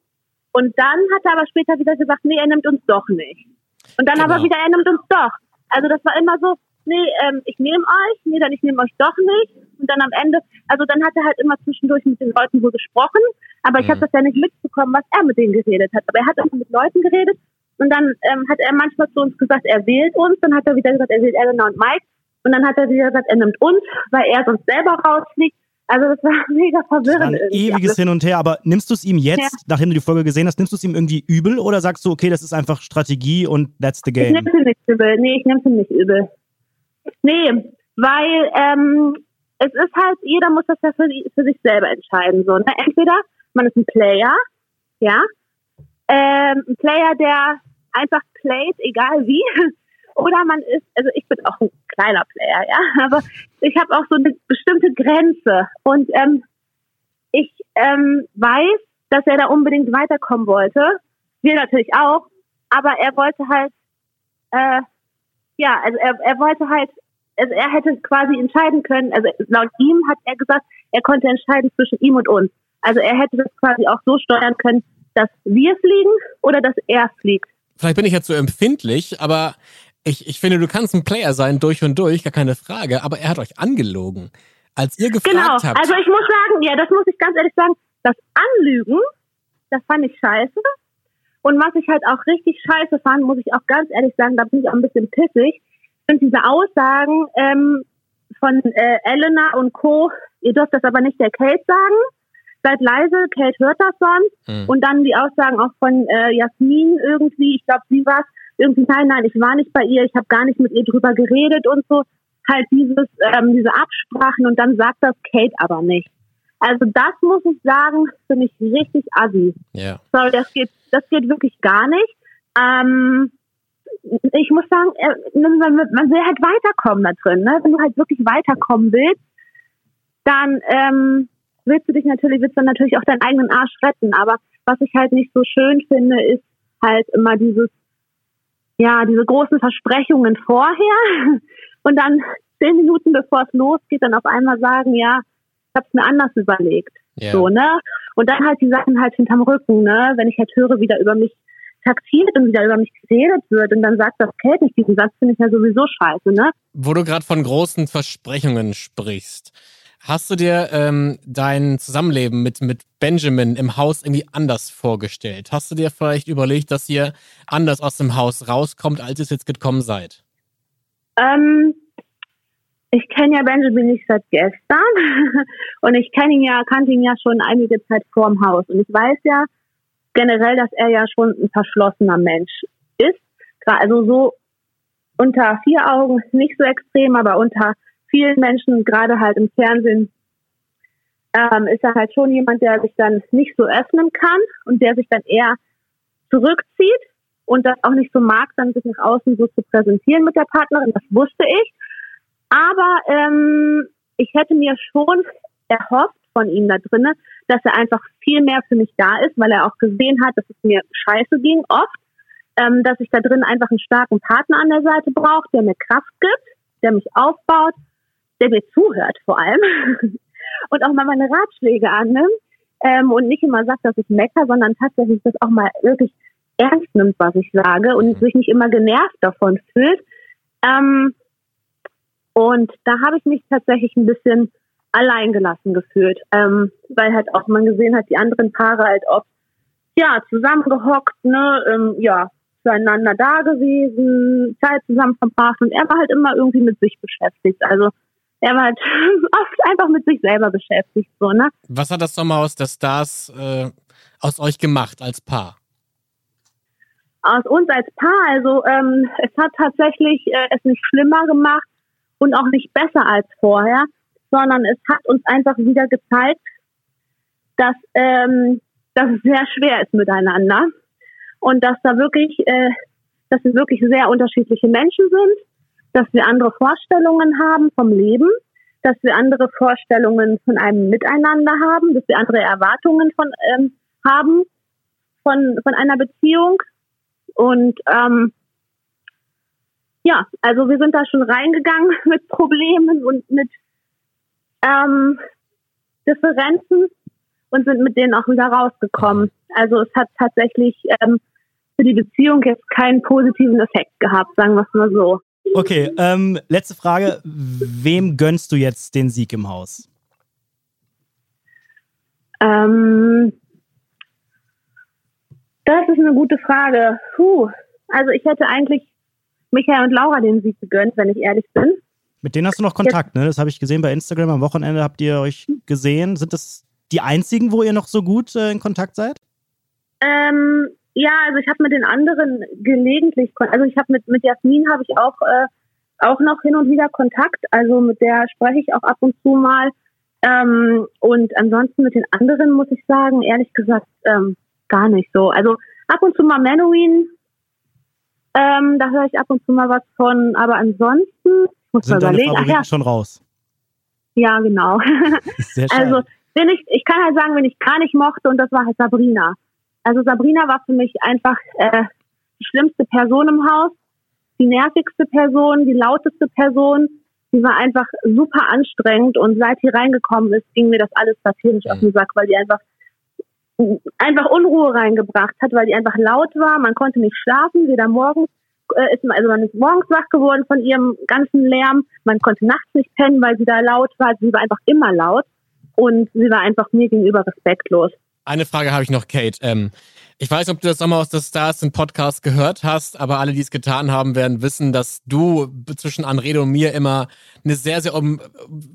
Und dann hat er aber später wieder gesagt, nee, er nimmt uns doch nicht. Und dann genau. aber wieder, er nimmt uns doch. Also das war immer so, nee, ähm, ich nehme euch, nee, dann ich nehme euch doch nicht. Und dann am Ende, also dann hat er halt immer zwischendurch mit den Leuten wohl gesprochen, aber ich mhm. habe das ja nicht mitbekommen, was er mit denen geredet hat. Aber er hat immer mit Leuten geredet und dann ähm, hat er manchmal zu uns gesagt, er wählt uns, dann hat er wieder gesagt, er wählt Elena und Mike. Und dann hat er wieder gesagt, er nimmt uns, weil er sonst selber rausfliegt. Also das war mega verwirrend. Das war ein ewiges Hin und Her, aber nimmst du es ihm jetzt, ja. nachdem du die Folge gesehen hast, nimmst du es ihm irgendwie übel oder sagst du, okay, das ist einfach Strategie und that's the game? Ich nehme es nicht übel. Nee, ich nehme es nicht übel. Nee, weil ähm, es ist halt, jeder muss das ja für, für sich selber entscheiden. So, ne? Entweder man ist ein Player, ja, ähm, ein Player, der einfach playt, egal wie. Oder man ist, also ich bin auch ein kleiner Player, ja, aber ich habe auch so eine bestimmte Grenze. Und ähm, ich ähm, weiß, dass er da unbedingt weiterkommen wollte. Wir natürlich auch. Aber er wollte halt, äh, ja, also er, er wollte halt, also er hätte quasi entscheiden können, also laut ihm hat er gesagt, er konnte entscheiden zwischen ihm und uns. Also er hätte das quasi auch so steuern können, dass wir fliegen oder dass er fliegt. Vielleicht bin ich jetzt so empfindlich, aber ich, ich finde, du kannst ein Player sein durch und durch, gar keine Frage, aber er hat euch angelogen. Als ihr gefragt genau. habt. Also ich muss sagen, ja, das muss ich ganz ehrlich sagen, das Anlügen, das fand ich scheiße. Und was ich halt auch richtig scheiße fand, muss ich auch ganz ehrlich sagen, da bin ich auch ein bisschen pissig, sind diese Aussagen ähm, von äh, Elena und Co. Ihr dürft das aber nicht der Kate sagen. Seid leise, Kate hört das sonst. Mhm. Und dann die Aussagen auch von äh, Jasmin irgendwie, ich glaube, sie war irgendwie, nein, nein, ich war nicht bei ihr, ich habe gar nicht mit ihr drüber geredet und so. Halt dieses, ähm, diese Absprachen und dann sagt das Kate aber nicht. Also das muss ich sagen, finde ich richtig assi. Ja. Sorry, das geht, das geht wirklich gar nicht. Ähm, ich muss sagen, man, man will halt weiterkommen da drin. Ne? Wenn du halt wirklich weiterkommen willst, dann ähm, willst du dich natürlich, willst du natürlich auch deinen eigenen Arsch retten. Aber was ich halt nicht so schön finde, ist halt immer dieses, ja, diese großen Versprechungen vorher und dann zehn Minuten bevor es losgeht, dann auf einmal sagen, ja, ich habe es mir anders überlegt. Yeah. So, ne? Und dann halt die Sachen halt hinterm Rücken, ne? Wenn ich halt höre, wie da über mich taktiert und wieder über mich geredet wird und dann sagt das Kate nicht diesen Satz, finde ich ja sowieso scheiße, ne? Wo du gerade von großen Versprechungen sprichst. Hast du dir ähm, dein Zusammenleben mit, mit Benjamin im Haus irgendwie anders vorgestellt? Hast du dir vielleicht überlegt, dass ihr anders aus dem Haus rauskommt, als ihr es jetzt gekommen seid? Ähm, ich kenne ja Benjamin nicht seit gestern und ich kenne ihn ja, kannte ihn ja schon einige Zeit vor dem Haus und ich weiß ja generell, dass er ja schon ein verschlossener Mensch ist. Also so unter vier Augen nicht so extrem, aber unter vielen Menschen, gerade halt im Fernsehen, ähm, ist er halt schon jemand, der sich dann nicht so öffnen kann und der sich dann eher zurückzieht und das auch nicht so mag, dann sich nach außen so zu präsentieren mit der Partnerin. Das wusste ich. Aber ähm, ich hätte mir schon erhofft von ihm da drinnen, dass er einfach viel mehr für mich da ist, weil er auch gesehen hat, dass es mir scheiße ging oft, ähm, dass ich da drin einfach einen starken Partner an der Seite brauche, der mir Kraft gibt, der mich aufbaut, der mir zuhört vor allem und auch mal meine Ratschläge annimmt ähm, und nicht immer sagt, dass ich mecker, sondern tatsächlich das auch mal wirklich ernst nimmt, was ich sage und sich nicht immer genervt davon fühlt. Ähm, und da habe ich mich tatsächlich ein bisschen alleingelassen gefühlt, ähm, weil halt auch man gesehen hat, die anderen Paare halt oft ja zusammengehockt, ne, ähm, ja zueinander da gewesen, Zeit zusammen verbracht und er war halt immer irgendwie mit sich beschäftigt. Also er war halt oft einfach mit sich selber beschäftigt, so ne. Was hat das Sommerhaus der Stars äh, aus euch gemacht als Paar? Aus uns als Paar, also ähm, es hat tatsächlich äh, es nicht schlimmer gemacht, und auch nicht besser als vorher, sondern es hat uns einfach wieder gezeigt, dass, ähm, dass es sehr schwer ist miteinander und dass da wirklich, äh, dass wir wirklich sehr unterschiedliche Menschen sind, dass wir andere Vorstellungen haben vom Leben, dass wir andere Vorstellungen von einem Miteinander haben, dass wir andere Erwartungen von ähm, haben von von einer Beziehung und ähm, ja, also wir sind da schon reingegangen mit Problemen und mit ähm, Differenzen und sind mit denen auch wieder rausgekommen. Also es hat tatsächlich ähm, für die Beziehung jetzt keinen positiven Effekt gehabt, sagen wir es mal so. Okay, ähm, letzte Frage. Wem gönnst du jetzt den Sieg im Haus? Ähm, das ist eine gute Frage. Puh. Also ich hätte eigentlich Michael und Laura den Sieg gegönnt, wenn ich ehrlich bin. Mit denen hast du noch Kontakt, ne? Das habe ich gesehen bei Instagram. Am Wochenende habt ihr euch gesehen. Sind das die einzigen, wo ihr noch so gut äh, in Kontakt seid? Ähm, ja, also ich habe mit den anderen gelegentlich, also ich habe mit mit Jasmin habe ich auch äh, auch noch hin und wieder Kontakt. Also mit der spreche ich auch ab und zu mal. Ähm, und ansonsten mit den anderen muss ich sagen, ehrlich gesagt, ähm, gar nicht so. Also ab und zu mal Manowin. Ähm, da höre ich ab und zu mal was von, aber ansonsten muss Sind deine überlegen. Ach ja, schon raus? ja, genau. Also, wenn ich, ich kann halt sagen, wenn ich gar nicht mochte, und das war halt Sabrina. Also Sabrina war für mich einfach äh, die schlimmste Person im Haus, die nervigste Person, die lauteste Person. Die war einfach super anstrengend und seit die reingekommen ist, ging mir das alles satirisch auf den Sack, weil die einfach einfach Unruhe reingebracht hat, weil die einfach laut war. Man konnte nicht schlafen, weder morgens äh, ist man, also man ist morgens wach geworden von ihrem ganzen Lärm. Man konnte nachts nicht pennen, weil sie da laut war. Sie war einfach immer laut und sie war einfach mir gegenüber respektlos. Eine Frage habe ich noch, Kate. Ähm, ich weiß nicht, ob du das Sommer aus der Stars im Podcast gehört hast, aber alle, die es getan haben, werden wissen, dass du zwischen Anrede und mir immer eine sehr, sehr um,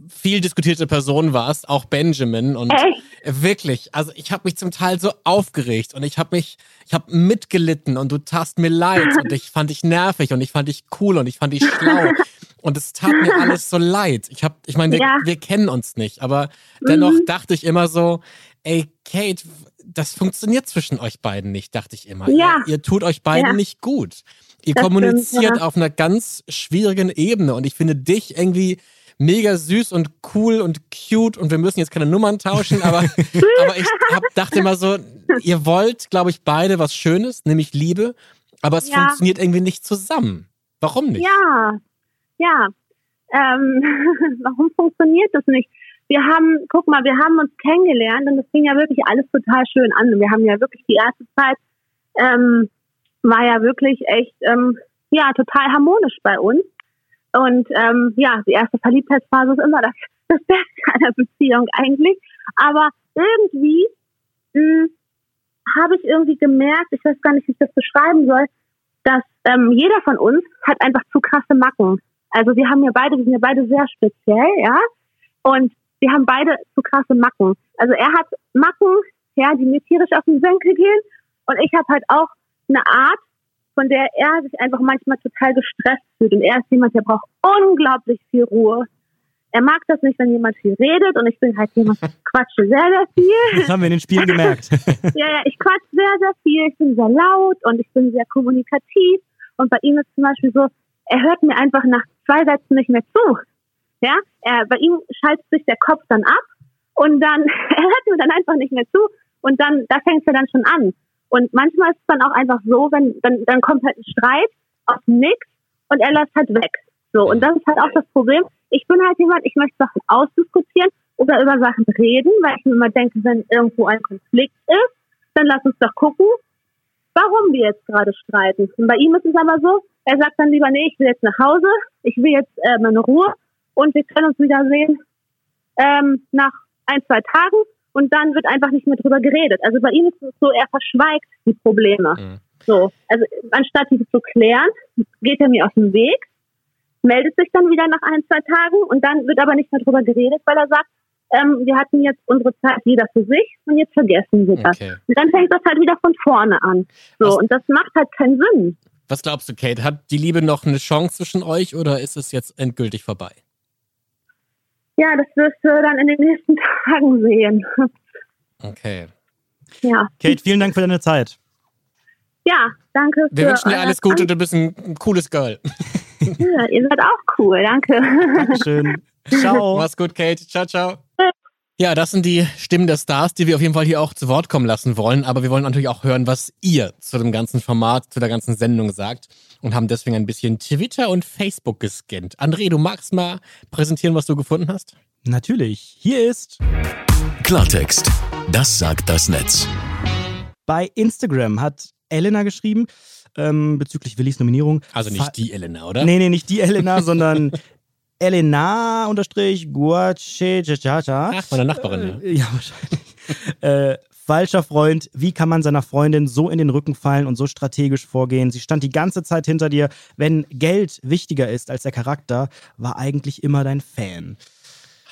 viel diskutierte Person warst, auch Benjamin. Und Echt? wirklich, also ich habe mich zum Teil so aufgeregt und ich habe mich, ich habe mitgelitten und du tast mir leid und ich fand dich nervig und ich fand dich cool und ich fand dich schlau. Und es tat mir alles so leid. Ich habe, ich meine, wir, Ja. wir kennen uns nicht, aber dennoch dachte ich immer so, ey, Kate, das funktioniert zwischen euch beiden nicht, dachte ich immer. Ja. Ihr, ihr tut euch beiden Ja. nicht gut. Ihr Das kommuniziert stimmt, ja. auf einer ganz schwierigen Ebene und ich finde dich irgendwie mega süß und cool und cute und wir müssen jetzt keine Nummern tauschen, aber, aber ich hab, dachte immer so, ihr wollt, glaube ich, beide was Schönes, nämlich Liebe, aber es Ja. funktioniert irgendwie nicht zusammen. Warum nicht? Ja, ja. Ähm, warum funktioniert das nicht? Wir haben, guck mal, wir haben uns kennengelernt und es fing ja wirklich alles total schön an. Wir haben ja wirklich die erste Zeit, ähm, war ja wirklich echt, ähm, ja, total harmonisch bei uns. Und ähm, ja, die erste Verliebtheitsphase ist immer das, das Beste einer Beziehung eigentlich. Aber irgendwie mh, habe ich irgendwie gemerkt, ich weiß gar nicht, wie ich das beschreiben soll, dass ähm, jeder von uns hat einfach zu krasse Macken. Also wir haben ja beide, wir sind ja beide sehr speziell, ja. Und wir haben beide zu krasse Macken. Also er hat Macken, ja, die mir tierisch auf den Senkel gehen. Und ich habe halt auch eine Art, von der er sich einfach manchmal total gestresst fühlt. Und er ist jemand, der braucht unglaublich viel Ruhe. Er mag das nicht, wenn jemand viel redet. Und ich bin halt jemand, ich quatsche sehr, sehr viel. Das haben wir in den Spielen gemerkt. Ja, ja, ich quatsch sehr, sehr viel. Ich bin sehr laut und ich bin sehr kommunikativ. Und bei ihm ist zum Beispiel so, er hört mir einfach nach zwei Sätzen nicht mehr zu. Ja, er, bei ihm schaltet sich der Kopf dann ab und dann, er hört mir dann einfach nicht mehr zu. Und dann, da fängt er dann schon an. Und manchmal ist es dann auch einfach so, wenn, dann, dann kommt halt ein Streit dem Nix und er lässt halt weg. So. Und das ist halt auch das Problem. Ich bin halt jemand, ich möchte Sachen ausdiskutieren oder über Sachen reden, weil ich mir immer denke, wenn irgendwo ein Konflikt ist, dann lass uns doch gucken, warum wir jetzt gerade streiten. Und bei ihm ist es aber so, er sagt dann lieber, nee, ich will jetzt nach Hause, ich will jetzt äh, meine Ruhe und wir können uns wiedersehen ähm, nach ein, zwei Tagen und dann wird einfach nicht mehr drüber geredet. Also bei ihm ist es so, er verschweigt die Probleme. Mhm. So, also anstatt diese zu klären, geht er mir aus dem Weg, meldet sich dann wieder nach ein, zwei Tagen und dann wird aber nicht mehr drüber geredet, weil er sagt, ähm, wir hatten jetzt unsere Zeit jeder für sich und jetzt vergessen wir das. Okay. Und dann fängt das halt wieder von vorne an. So, Was- und das macht halt keinen Sinn. Was glaubst du, Kate? Hat die Liebe noch eine Chance zwischen euch oder ist es jetzt endgültig vorbei? Ja, das wirst du dann in den nächsten Tagen sehen. Okay. Ja, Kate, vielen Dank für deine Zeit. ja, danke. Wir für wünschen dir alles Gute, du bist ein, ein cooles Girl. Ja, ihr seid auch cool, danke. Dankeschön. Ciao. Mach's gut, Kate. Ciao, ciao. Ja, das sind die Stimmen der Stars, die wir auf jeden Fall hier auch zu Wort kommen lassen wollen. Aber wir wollen natürlich auch hören, was ihr zu dem ganzen Format, zu der ganzen Sendung sagt. Und haben deswegen ein bisschen Twitter und Facebook gescannt. André, du magst mal präsentieren, was du gefunden hast? Natürlich. Hier ist Klartext. Das sagt das Netz. bei Instagram hat Elena geschrieben ähm, bezüglich Willis Nominierung. Also Fa- nicht die Elena, oder? Nee, nee, nicht die Elena, sondern Elena unterstrich Guachechacha. Ach, meine Nachbarin, Äh, ja, wahrscheinlich. äh, falscher Freund, wie kann man seiner Freundin so in den Rücken fallen und so strategisch vorgehen? Sie stand die ganze Zeit hinter dir. Wenn Geld wichtiger ist als der Charakter, war eigentlich immer dein Fan.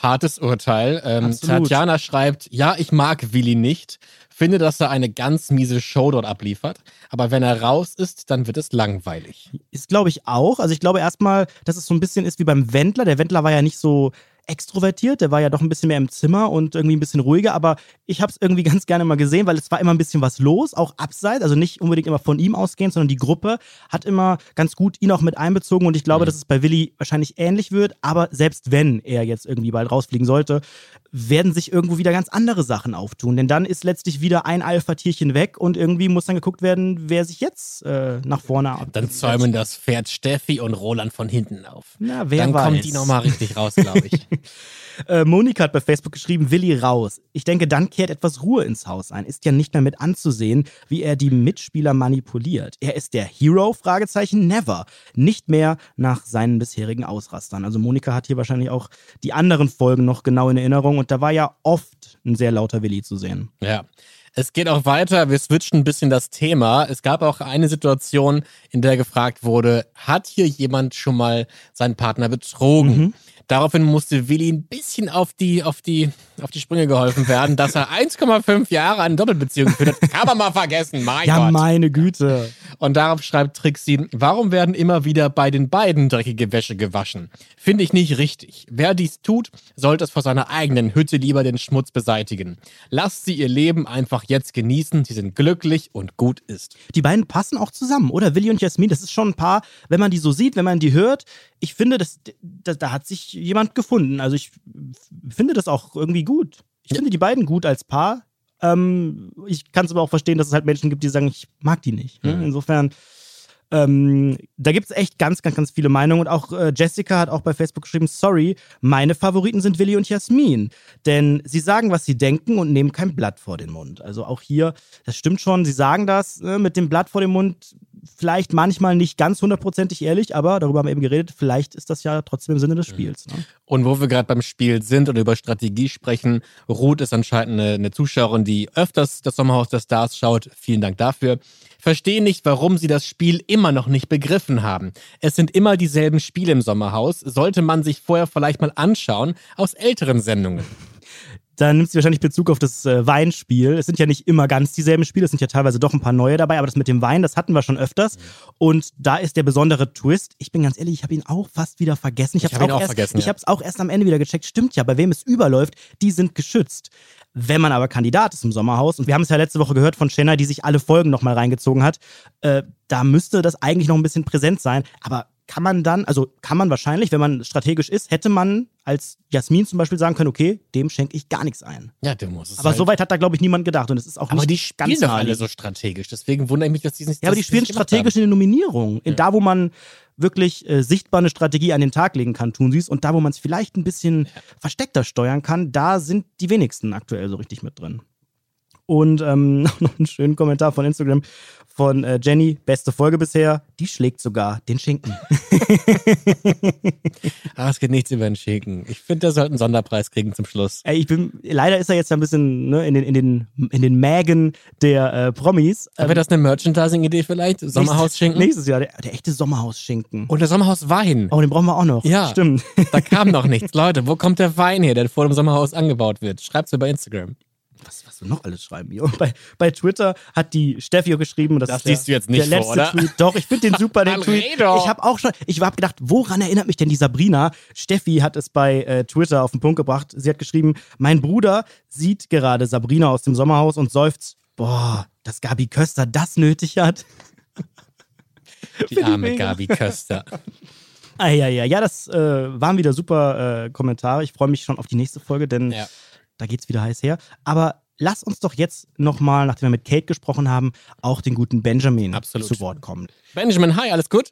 Hartes Urteil. Ähm. Tatjana schreibt, ja, ich mag Willi nicht, finde, dass er eine ganz miese Show dort abliefert, aber wenn er raus ist, dann wird es langweilig. Ist, glaube ich, auch. Also ich glaube erstmal, dass es so ein bisschen ist wie beim Wendler. Der Wendler war ja nicht so extrovertiert. Der war ja doch ein bisschen mehr im Zimmer und irgendwie ein bisschen ruhiger, aber ich habe es irgendwie ganz gerne mal gesehen, weil es war immer ein bisschen was los, auch abseits, also nicht unbedingt immer von ihm ausgehend, sondern die Gruppe hat immer ganz gut ihn auch mit einbezogen und ich glaube, mhm. dass es bei Willi wahrscheinlich ähnlich wird, aber selbst wenn er jetzt irgendwie bald rausfliegen sollte, werden sich irgendwo wieder ganz andere Sachen auftun, denn dann ist letztlich wieder ein Alpha-Tierchen weg und irgendwie muss dann geguckt werden, wer sich jetzt äh, nach vorne ab. Dann zäumen das Pferd Steffi und Roland von hinten auf. Na, wer dann weiß. kommt die nochmal richtig raus, glaube ich. Äh, Monika hat bei Facebook geschrieben, Willi raus. Ich denke, dann kehrt etwas Ruhe ins Haus ein. Ist ja nicht mehr mit anzusehen, wie er die Mitspieler manipuliert. Er ist der Hero? Fragezeichen never. Nicht mehr nach seinen bisherigen Ausrastern. Also Monika hat hier wahrscheinlich auch die anderen Folgen noch genau in Erinnerung und da war ja oft ein sehr lauter Willi zu sehen. Ja. Es geht auch weiter. Wir switchen ein bisschen das Thema. Es gab auch eine Situation, in der gefragt wurde, hat hier jemand schon mal seinen Partner betrogen? Mhm. Daraufhin musste Willi ein bisschen auf die, auf die, auf die Sprünge geholfen werden, dass er 1,5 Jahre eine Doppelbeziehung geführt hat. Kann man mal vergessen, mein ja, Gott. Ja, meine Güte. Und darauf schreibt Trixie, warum werden immer wieder bei den beiden dreckige Wäsche gewaschen? Finde ich nicht richtig. Wer dies tut, sollte es vor seiner eigenen Hütte lieber den Schmutz beseitigen. Lasst sie ihr Leben einfach jetzt genießen. Sie sind glücklich und gut ist. Die beiden passen auch zusammen, oder? Willi und Jasmin, das ist schon ein Paar, wenn man die so sieht, wenn man die hört. Ich finde, das, das da hat sich jemand gefunden. Also ich finde das auch irgendwie gut. Ich finde die beiden gut als Paar. Ähm, ich kann es aber auch verstehen, dass es halt Menschen gibt, die sagen, ich mag die nicht. Ne? Mhm. Insofern, ähm, da gibt es echt ganz, ganz, ganz viele Meinungen. Und auch äh, Jessica hat auch bei Facebook geschrieben, sorry, meine Favoriten sind Willi und Jasmin. Denn sie sagen, was sie denken und nehmen kein Blatt vor den Mund. Also auch hier, das stimmt schon, sie sagen das äh, mit dem Blatt vor dem Mund vielleicht manchmal nicht ganz hundertprozentig ehrlich, aber darüber haben wir eben geredet, vielleicht ist das ja trotzdem im Sinne des Spiels. Ne? Und wo wir gerade beim Spiel sind und über Strategie sprechen, Ruth ist anscheinend eine, eine Zuschauerin, die öfters das Sommerhaus der Stars schaut. Vielen Dank dafür. Verstehe nicht, warum sie das Spiel immer noch nicht begriffen haben. Es sind immer dieselben Spiele im Sommerhaus. Sollte man sich vorher vielleicht mal anschauen aus älteren Sendungen da nimmt sie wahrscheinlich Bezug auf das äh, Weinspiel. Es sind ja nicht immer ganz dieselben Spiele, es sind ja teilweise doch ein paar neue dabei, aber das mit dem Wein, das hatten wir schon öfters. Mhm. Und da ist der besondere Twist. Ich bin ganz ehrlich, ich habe ihn auch fast wieder vergessen. Ich, ich habe ihn auch erst, vergessen. Ich habe es auch erst am Ende wieder gecheckt. Stimmt ja, bei wem es überläuft, die sind geschützt. Wenn man aber Kandidat ist im Sommerhaus, und wir haben es ja letzte Woche gehört von Shanna, die sich alle Folgen nochmal reingezogen hat, äh, da müsste das eigentlich noch ein bisschen präsent sein. Aber kann man dann, also kann man wahrscheinlich, wenn man strategisch ist, hätte man als Jasmin zum Beispiel sagen können, okay, dem schenke ich gar nichts ein. Ja, du musst es. Aber halt soweit hat da, glaube ich, niemand gedacht. Und es ist auch aber nicht die spielen ganz doch alle so strategisch. Deswegen wundere ich mich, dass die nicht Ja, aber die spielen strategisch in den Nominierungen. In da, wo man wirklich äh, sichtbar eine Strategie an den Tag legen kann, tun sie es. Und da, wo man es vielleicht ein bisschen ja. versteckter steuern kann, da sind die wenigsten aktuell so richtig mit drin. Und ähm, noch einen schönen Kommentar von Instagram von äh, Jenny. Beste Folge bisher. Die schlägt sogar den Schinken. ah, es geht nichts über den Schinken. Ich finde, der sollte einen Sonderpreis kriegen zum Schluss. Ey, ich bin, leider ist er jetzt ein bisschen ne, in, den, in, den, in den Mägen der äh, Promis. Aber ähm, das eine Merchandising-Idee vielleicht? Sommerhausschinken? Nächstes Jahr, der, der echte Sommerhausschinken. Und der Sommerhauswein. Oh, den brauchen wir auch noch. Ja. Stimmt. Da kam noch nichts. Leute, wo kommt der Wein her, der vor dem Sommerhaus angebaut wird? Schreibt's mir bei Instagram was, was du noch alles schreiben hier. Und bei, bei Twitter hat die Steffi geschrieben, das, das ist der, siehst du jetzt nicht der letzte vor, oder? Tweet. Doch, ich finde den super, den Tweet. Ich habe auch schon, ich habe gedacht, woran erinnert mich denn die Sabrina? Steffi hat es bei äh, Twitter auf den Punkt gebracht. Sie hat geschrieben, mein Bruder sieht gerade Sabrina aus dem Sommerhaus und seufzt, boah, dass Gabi Köster das nötig hat. Die arme Gabi Köster. Ah, ja, ja, ja, das äh, waren wieder super äh, Kommentare. Ich freue mich schon auf die nächste Folge, denn ja. Da geht es wieder heiß her. Aber lass uns doch jetzt nochmal, nachdem wir mit Kate gesprochen haben, auch den guten Benjamin Absolut. zu Wort kommen. Benjamin, hi, alles gut?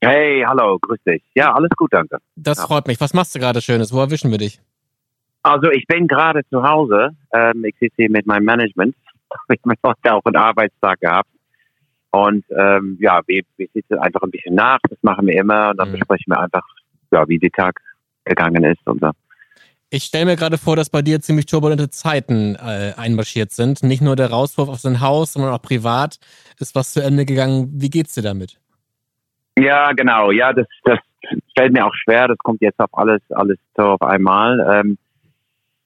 Hey, hallo, grüß dich. Ja, alles gut, danke. Das ja. freut mich. Was machst du gerade Schönes? Wo erwischen wir dich? Also ich bin gerade zu Hause. Ähm, ich sitze hier mit meinem Management. Ich habe heute auch einen Arbeitstag gehabt. Und ähm, ja, wir, wir sitzen einfach ein bisschen nach. Das machen wir immer. Und dann mhm. besprechen wir einfach, ja, wie der Tag gegangen ist und so. Ich stelle mir gerade vor, dass bei dir ziemlich turbulente Zeiten äh, einmarschiert sind. Nicht nur der Rauswurf auf sein Haus, sondern auch privat ist was zu Ende gegangen. Wie geht's dir damit? Ja, genau. Ja, das, das fällt mir auch schwer. Das kommt jetzt auf alles, alles so auf einmal. Ähm,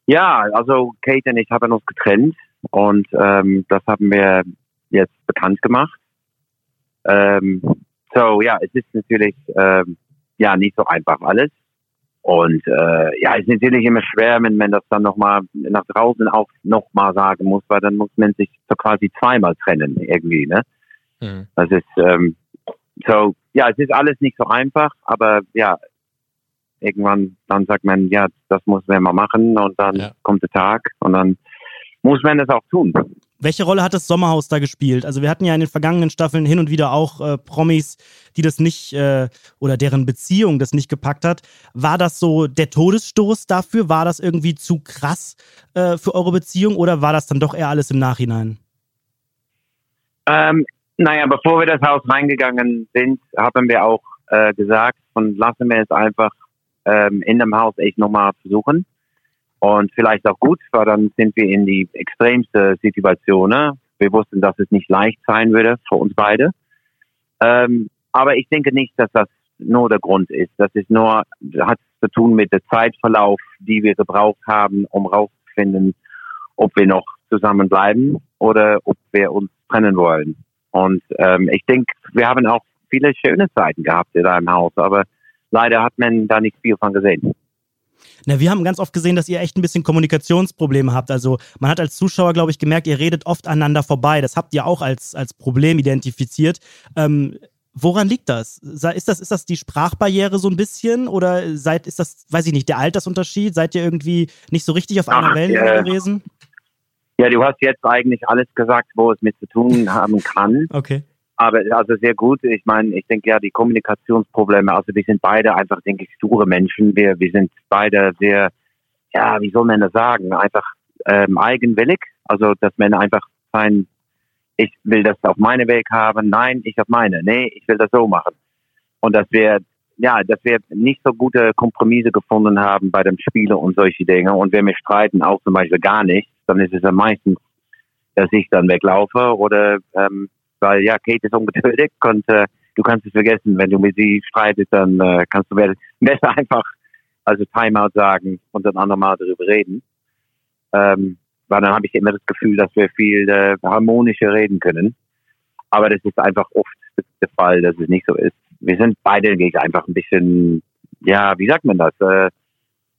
ja, also Kate und ich haben uns getrennt und ähm, das haben wir jetzt bekannt gemacht. Ähm, so ja, es ist natürlich ähm, ja nicht so einfach alles. Und äh, ja, ist natürlich immer schwer, wenn man das dann nochmal nach draußen auch nochmal sagen muss, weil dann muss man sich so quasi zweimal trennen irgendwie, ne? Mhm. Das ist ähm, so, ja, es ist alles nicht so einfach, aber ja, irgendwann dann sagt man, ja, das muss man mal machen und dann ja. kommt der Tag und dann muss man das auch tun. Welche Rolle hat das Sommerhaus da gespielt? Also wir hatten ja in den vergangenen Staffeln hin und wieder auch äh, Promis, die das nicht äh, oder deren Beziehung das nicht gepackt hat. War das so der Todesstoß dafür? War das irgendwie zu krass äh, für eure Beziehung oder war das dann doch eher alles im Nachhinein? Ähm, naja, bevor wir das Haus reingegangen sind, haben wir auch äh, gesagt, von lassen wir es einfach ähm, in dem Haus echt nochmal versuchen und vielleicht auch gut, weil dann sind wir in die extremste Situation. Ne? Wir wussten, dass es nicht leicht sein würde für uns beide. Ähm, aber ich denke nicht, dass das nur der Grund ist. Das ist nur, hat zu tun mit dem Zeitverlauf, die wir gebraucht haben, um rauszufinden, ob wir noch zusammenbleiben oder ob wir uns trennen wollen. Und ähm, ich denke, wir haben auch viele schöne Zeiten gehabt in deinem Haus, aber leider hat man da nicht viel von gesehen. Na, wir haben ganz oft gesehen, dass ihr echt ein bisschen Kommunikationsprobleme habt. Also man hat als Zuschauer, glaube ich, gemerkt, ihr redet oft aneinander vorbei. Das habt ihr auch als, als Problem identifiziert. Ähm, woran liegt das? Ist das? Ist das die Sprachbarriere so ein bisschen? Oder seid, ist das, weiß ich nicht, der Altersunterschied? Seid ihr irgendwie nicht so richtig auf einer Wellenlänge ja. gewesen? Ja, du hast jetzt eigentlich alles gesagt, wo es mit zu tun haben kann. Okay. Aber also sehr gut. Ich meine, ich denke ja, die Kommunikationsprobleme, also wir sind beide einfach, denke ich, sture Menschen. Wir, wir sind beide sehr, ja, wie soll man das sagen, einfach ähm, eigenwillig. Also, dass man einfach sein, ich will das auf meine Weg haben, nein, ich auf meine, nee, ich will das so machen. Und dass wir, ja, dass wir nicht so gute Kompromisse gefunden haben bei dem Spiele und solche Dinge. Und wenn wir streiten, auch zum Beispiel gar nicht, dann ist es am meisten, dass ich dann weglaufe oder ähm, weil ja, Kate ist ungeduldig und äh, du kannst es vergessen, wenn du mit sie streitest, dann äh, kannst du besser einfach also Timeout sagen und dann andermal darüber reden. Ähm, weil dann habe ich immer das Gefühl, dass wir viel äh, harmonischer reden können. Aber das ist einfach oft der Fall, dass es nicht so ist. Wir sind beide einfach ein bisschen, ja, wie sagt man das? Äh,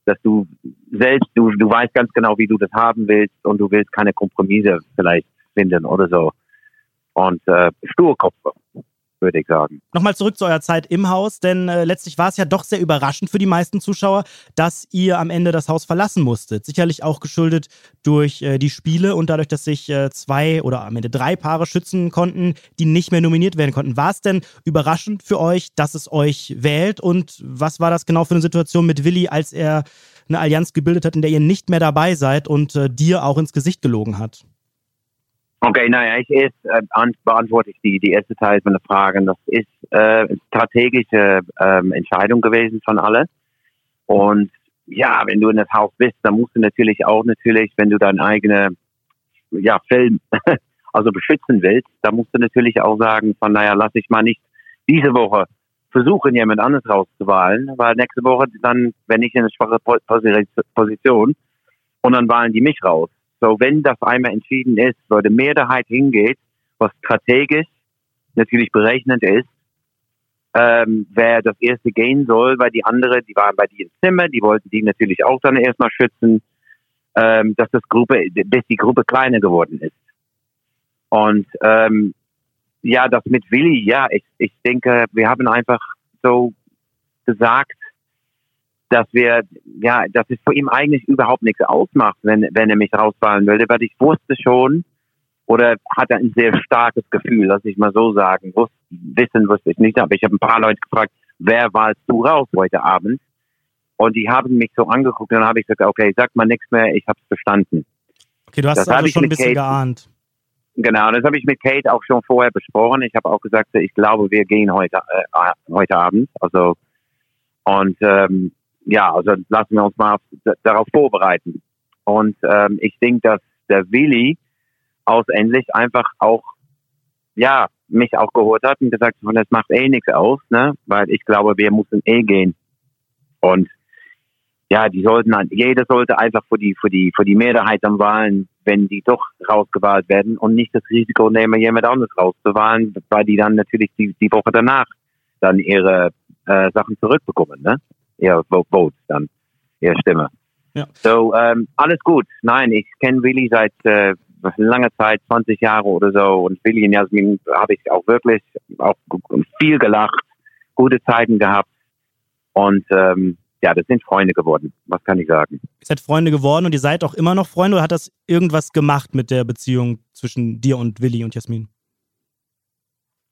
dass du selbst, du, du weißt ganz genau, wie du das haben willst und du willst keine Kompromisse vielleicht finden oder so und äh, Sturkopfe, würde ich sagen. Nochmal zurück zu eurer Zeit im Haus, denn äh, letztlich war es ja doch sehr überraschend für die meisten Zuschauer, dass ihr am Ende das Haus verlassen musstet. Sicherlich auch geschuldet durch äh, die Spiele und dadurch, dass sich äh, zwei oder am Ende drei Paare schützen konnten, die nicht mehr nominiert werden konnten. War es denn überraschend für euch, dass es euch wählt und was war das genau für eine Situation mit Willi, als er eine Allianz gebildet hat, in der ihr nicht mehr dabei seid und äh, dir auch ins Gesicht gelogen hat? Okay, naja, ich erst äh, beantworte ich die, die erste Teil von der Frage. Das ist äh, strategische ähm, Entscheidung gewesen von alle. Und ja, wenn du in das Haus bist, dann musst du natürlich auch natürlich, wenn du deinen eigenen ja, Film also beschützen willst, dann musst du natürlich auch sagen, von naja, lass ich mal nicht diese Woche versuchen, jemand anderes rauszuwahlen, weil nächste Woche dann, wenn ich in eine schwache Position und dann wahlen die mich raus. So, wenn das einmal entschieden ist, wo die Mehrheit hingeht, was strategisch natürlich berechnend ist, ähm, wer das erste gehen soll, weil die andere, die waren bei dir im Zimmer, die wollten die natürlich auch dann erstmal schützen, ähm, dass das Gruppe, bis die Gruppe kleiner geworden ist. Und ähm, ja, das mit Willi, ja, ich, ich denke, wir haben einfach so gesagt, dass wir, ja, dass es für ihn eigentlich überhaupt nichts ausmacht, wenn, wenn er mich rausfallen würde, weil ich wusste schon, oder hatte ein sehr starkes Gefühl, lass ich mal so sagen. Wusste, wissen wusste ich nicht, aber ich habe ein paar Leute gefragt, wer wahlst du raus heute Abend? Und die haben mich so angeguckt und dann habe ich gesagt, okay, sag mal nichts mehr, ich habe es verstanden. Okay, du hast das also schon ein bisschen Kate, geahnt. Genau, das habe ich mit Kate auch schon vorher besprochen. Ich habe auch gesagt, ich glaube, wir gehen heute, äh, heute Abend. Also und ähm, ja, also lassen wir uns mal darauf vorbereiten. Und ähm, ich denke, dass der Willi ausendlich einfach auch, ja, mich auch geholt hat und gesagt, das macht eh nichts aus, ne? Weil ich glaube, wir müssen eh gehen. Und ja, die sollten, jeder sollte einfach für die, für die, für die Mehrheit am Wahlen, wenn die doch rausgewahlt werden und nicht das Risiko nehmen, jemand anderes rauszuwahlen, weil die dann natürlich die, die Woche danach dann ihre äh, Sachen zurückbekommen, ne? Ihre Votes dann, ihre Stimme. Ja. So, ähm, alles gut. Nein, ich kenne Willi seit äh, langer Zeit, 20 Jahre oder so. Und Willi und Jasmin habe ich auch wirklich auch viel gelacht, gute Zeiten gehabt. Und ähm, ja, das sind Freunde geworden. Was kann ich sagen? Ihr seid Freunde geworden und ihr seid auch immer noch Freunde oder hat das irgendwas gemacht mit der Beziehung zwischen dir und Willi und Jasmin?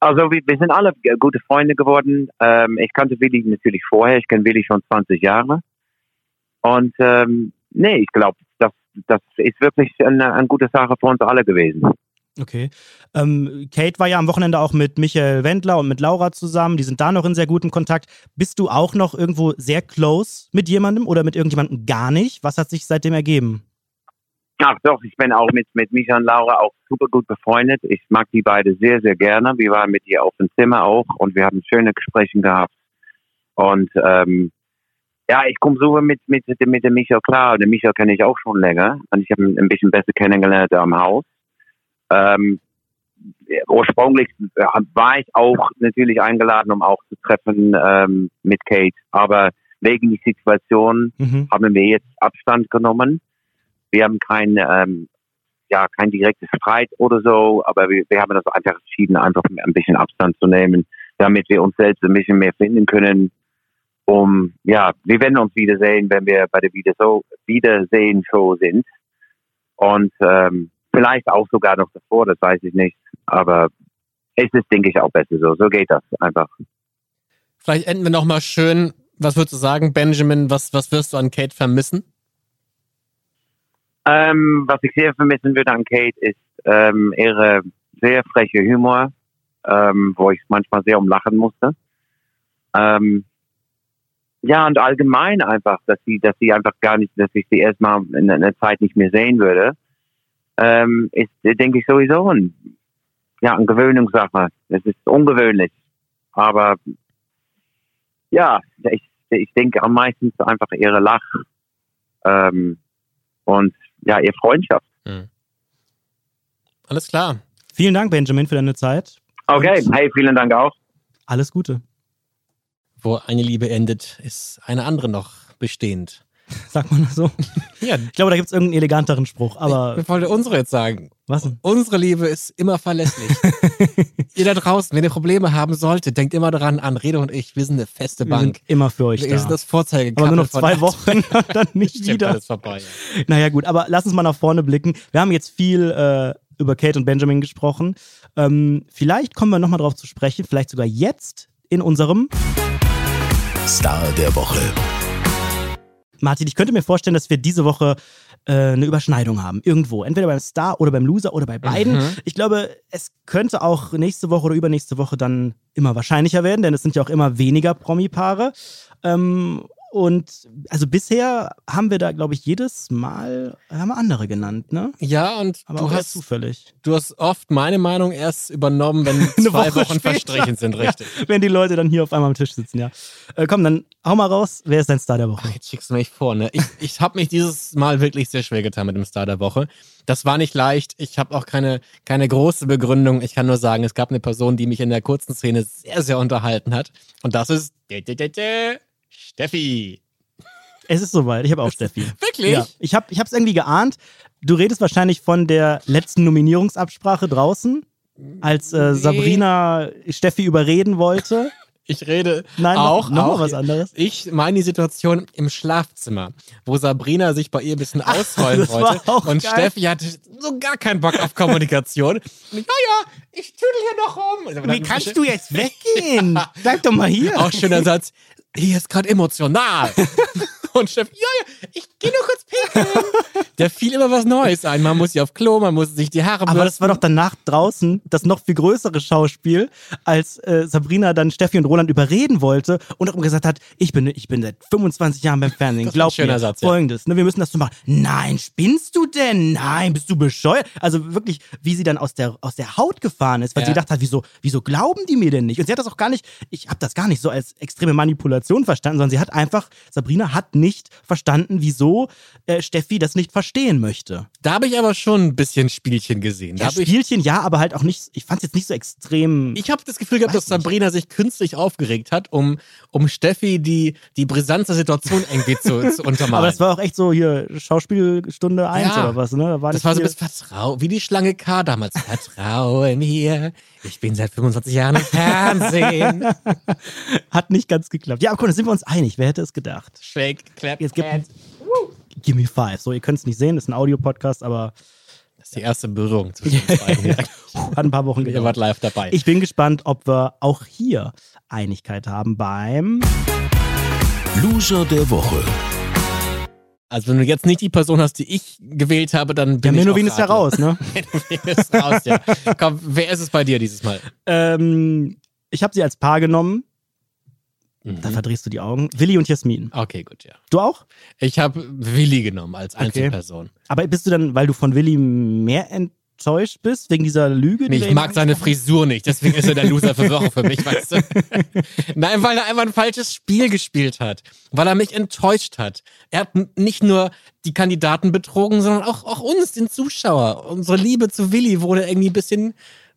Also wir, wir sind alle gute Freunde geworden. Ähm, ich kannte Willi natürlich vorher. Ich kenne Willi schon 20 Jahre. Und ähm, nee, ich glaube, das, das ist wirklich eine, eine gute Sache für uns alle gewesen. Okay. Ähm, Kate war ja am Wochenende auch mit Michael Wendler und mit Laura zusammen. Die sind da noch in sehr gutem Kontakt. Bist du auch noch irgendwo sehr close mit jemandem oder mit irgendjemandem gar nicht? Was hat sich seitdem ergeben? Ach doch, ich bin auch mit, mit Micha und Laura auch super gut befreundet. Ich mag die beide sehr, sehr gerne. Wir waren mit ihr auf dem Zimmer auch und wir haben schöne Gespräche gehabt. Und ähm, ja, ich komme super mit, mit, mit dem Michael klar. Den Michael kenne ich auch schon länger und ich habe ihn ein bisschen besser kennengelernt am Haus. Ähm, ursprünglich war ich auch natürlich eingeladen, um auch zu treffen ähm, mit Kate, aber wegen der Situation Mhm. haben wir jetzt Abstand genommen. Wir haben kein, ähm, ja, kein direktes Streit oder so, aber wir, wir haben das einfach entschieden, einfach ein bisschen Abstand zu nehmen, damit wir uns selbst ein bisschen mehr finden können. Um, ja, wir werden uns wiedersehen, wenn wir bei der Wiedersehen-Show sind. Und ähm, vielleicht auch sogar noch davor, das weiß ich nicht. Aber es ist, denke ich, auch besser so. So geht das einfach. Vielleicht enden wir nochmal schön. Was würdest du sagen, Benjamin? Was, was wirst du an Kate vermissen? Ähm, was ich sehr vermissen würde an Kate ist ähm, ihre sehr freche Humor, ähm, wo ich manchmal sehr umlachen musste. Ähm, ja, und allgemein einfach, dass sie, dass sie einfach gar nicht, dass ich sie erstmal in einer Zeit nicht mehr sehen würde, ähm, ist, denke ich, sowieso ein, ja, eine Gewöhnungssache. Es ist ungewöhnlich. Aber ja, ich, ich denke am meisten einfach ihre Lach ähm, und ja, ihre Freundschaft. Alles klar. Vielen Dank, Benjamin, für deine Zeit. Okay, hey, vielen Dank auch. Alles Gute. Wo eine Liebe endet, ist eine andere noch bestehend. Sagt man das so? Ja, Ich glaube, da gibt es irgendeinen eleganteren Spruch, aber ich wollte unsere jetzt sagen. was denn? Unsere Liebe ist immer verlässlich. Ihr da draußen, wenn ihr Probleme haben solltet, denkt immer daran an Rede und ich, wir sind eine feste Wir Bank. sind immer für euch Wir da. sind das Vorzeige. aber nur noch zwei Wochen und dann nicht Stimmt, wieder. alles vorbei. Naja, gut, aber lass uns mal nach vorne blicken. Wir haben jetzt viel äh, über Kate und Benjamin gesprochen. Ähm, vielleicht kommen wir nochmal drauf zu sprechen, vielleicht sogar jetzt in unserem. Star der Woche. Martin, ich könnte mir vorstellen, dass wir diese Woche äh, eine Überschneidung haben. Irgendwo. Entweder beim Star oder beim Loser oder bei beiden. Mhm. Ich glaube, es könnte auch nächste Woche oder übernächste Woche dann immer wahrscheinlicher werden, denn es sind ja auch immer weniger Promi-Paare. Ähm, und also bisher haben wir da, glaube ich, jedes Mal haben wir andere genannt, ne? Ja, und Aber du hast, zufällig. du hast oft meine Meinung erst übernommen, wenn zwei Woche Wochen später. verstrichen sind, richtig. Wenn die Leute dann hier auf einmal am Tisch sitzen, ja. Äh, komm, dann hau mal raus. Wer ist dein Star der Woche? Ach, jetzt schickst du mich vor, ne? Ich, ich habe mich dieses Mal wirklich sehr schwer getan mit dem Star der Woche. Das war nicht leicht. Ich habe auch keine, keine große Begründung. Ich kann nur sagen, es gab eine Person, die mich in der kurzen Szene sehr, sehr unterhalten hat. Und das ist Steffi. Es ist soweit. Ich habe auch Steffi. Wirklich? Ja, ich habe ich es irgendwie geahnt. Du redest wahrscheinlich von der letzten Nominierungsabsprache draußen, als äh, Nee. Sabrina Steffi überreden wollte. Ich rede Nein, auch, noch, auch. was anderes. Ich meine die Situation im Schlafzimmer, wo Sabrina sich bei ihr ein bisschen ausrollen das war wollte. und geil. Steffi hatte so gar keinen Bock auf Kommunikation. Und ich, ja, ja, ich tüdel hier noch rum. Wie kannst du jetzt weggehen? Sag doch mal hier. Auch schöner Satz. Hier ist gerade emotional. Und Steffi, ja, ja, ich gehe nur kurz pinkeln. Der fiel immer was Neues ein. Man muss sich auf Klo, man muss sich die Haare Aber das war doch danach draußen das noch viel größere Schauspiel, als äh, Sabrina dann Steffi und Roland überreden wollte und auch immer gesagt hat, ich bin, ich bin seit 25 Jahren beim Fernsehen, Das ist ein glaub schöner mir, Satz, ja. folgendes, ne, wir müssen das so machen. Nein, spinnst du denn? Nein, bist du bescheuert? Also wirklich, wie sie dann aus der, aus der Haut gefahren ist, weil Ja. sie gedacht hat, wieso, wieso glauben die mir denn nicht? Und sie hat das auch gar nicht, ich habe das gar nicht so als extreme Manipulation verstanden, sondern sie hat einfach, Sabrina hat nicht verstanden, wieso äh, Steffi das nicht verstehen möchte. Da habe ich aber schon ein bisschen Spielchen gesehen. Da Ja, Spielchen ja, aber halt auch nicht, ich fand es jetzt nicht so extrem. ich habe das Gefühl gehabt, dass Sabrina sich künstlich aufgeregt hat, um, um Steffi die, die Brisanz der Situation irgendwie zu, zu untermalen. aber das war auch echt so hier Schauspielstunde 1 Ja. oder was, ne? Da war Das war so ein bisschen Vertrau, wie die Schlange K damals. Vertraue mir, ich bin seit 25 Jahren im Fernsehen. hat nicht ganz geklappt. Ja, aber guck, da sind wir uns einig. Wer hätte es gedacht? Shake, clap, Jetzt gibt cat. Gimme Five. So, ihr könnt es nicht sehen, das ist ein Audiopodcast, aber Das ist die erste Berührung zwischen uns beiden. Ja. hat ein paar Wochen Ihr gedauert. wart live dabei. Ich bin gespannt, ob wir auch hier Einigkeit haben beim. Loser der Woche. also wenn du jetzt nicht die Person hast, die ich gewählt habe, dann Ja, bin ich Menowin ist ja raus, ne? Menowin ist raus, ja. Komm, wer ist es bei dir dieses Mal? ähm, ich habe sie als Paar genommen. Mhm. Da verdrehst du die Augen. Willi und Jasmin. Okay, gut, ja. Du auch? Ich habe Willi genommen als Einzelperson. Aber bist du dann, weil du von Willi mehr enttäuscht bist, wegen dieser Lüge? die Nee, ich mag seine Frisur nicht, deswegen ist er der Loser für Woche für mich, weißt du? Nein, weil er einfach ein falsches Spiel gespielt hat. Weil er mich enttäuscht hat. Er hat nicht nur die Kandidaten betrogen, sondern auch, auch uns, den Zuschauer. Unsere Liebe zu Willi wurde irgendwie ein bisschen,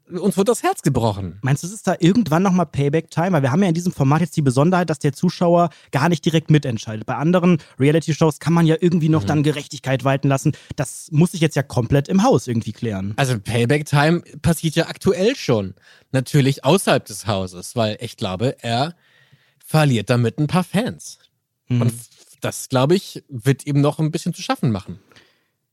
uns wurde das Herz gebrochen. Meinst du, es ist da irgendwann nochmal Payback-Time? Weil wir haben ja in diesem Format jetzt die Besonderheit, dass der Zuschauer gar nicht direkt mitentscheidet. Bei anderen Reality-Shows kann man ja irgendwie noch dann Gerechtigkeit walten lassen. Das muss sich jetzt ja komplett im Haus irgendwie klären. Also Payback Time passiert ja aktuell schon. Natürlich außerhalb des Hauses, weil ich glaube, er verliert damit ein paar Fans. Mhm. Und das, glaube ich, wird ihm noch ein bisschen zu schaffen machen.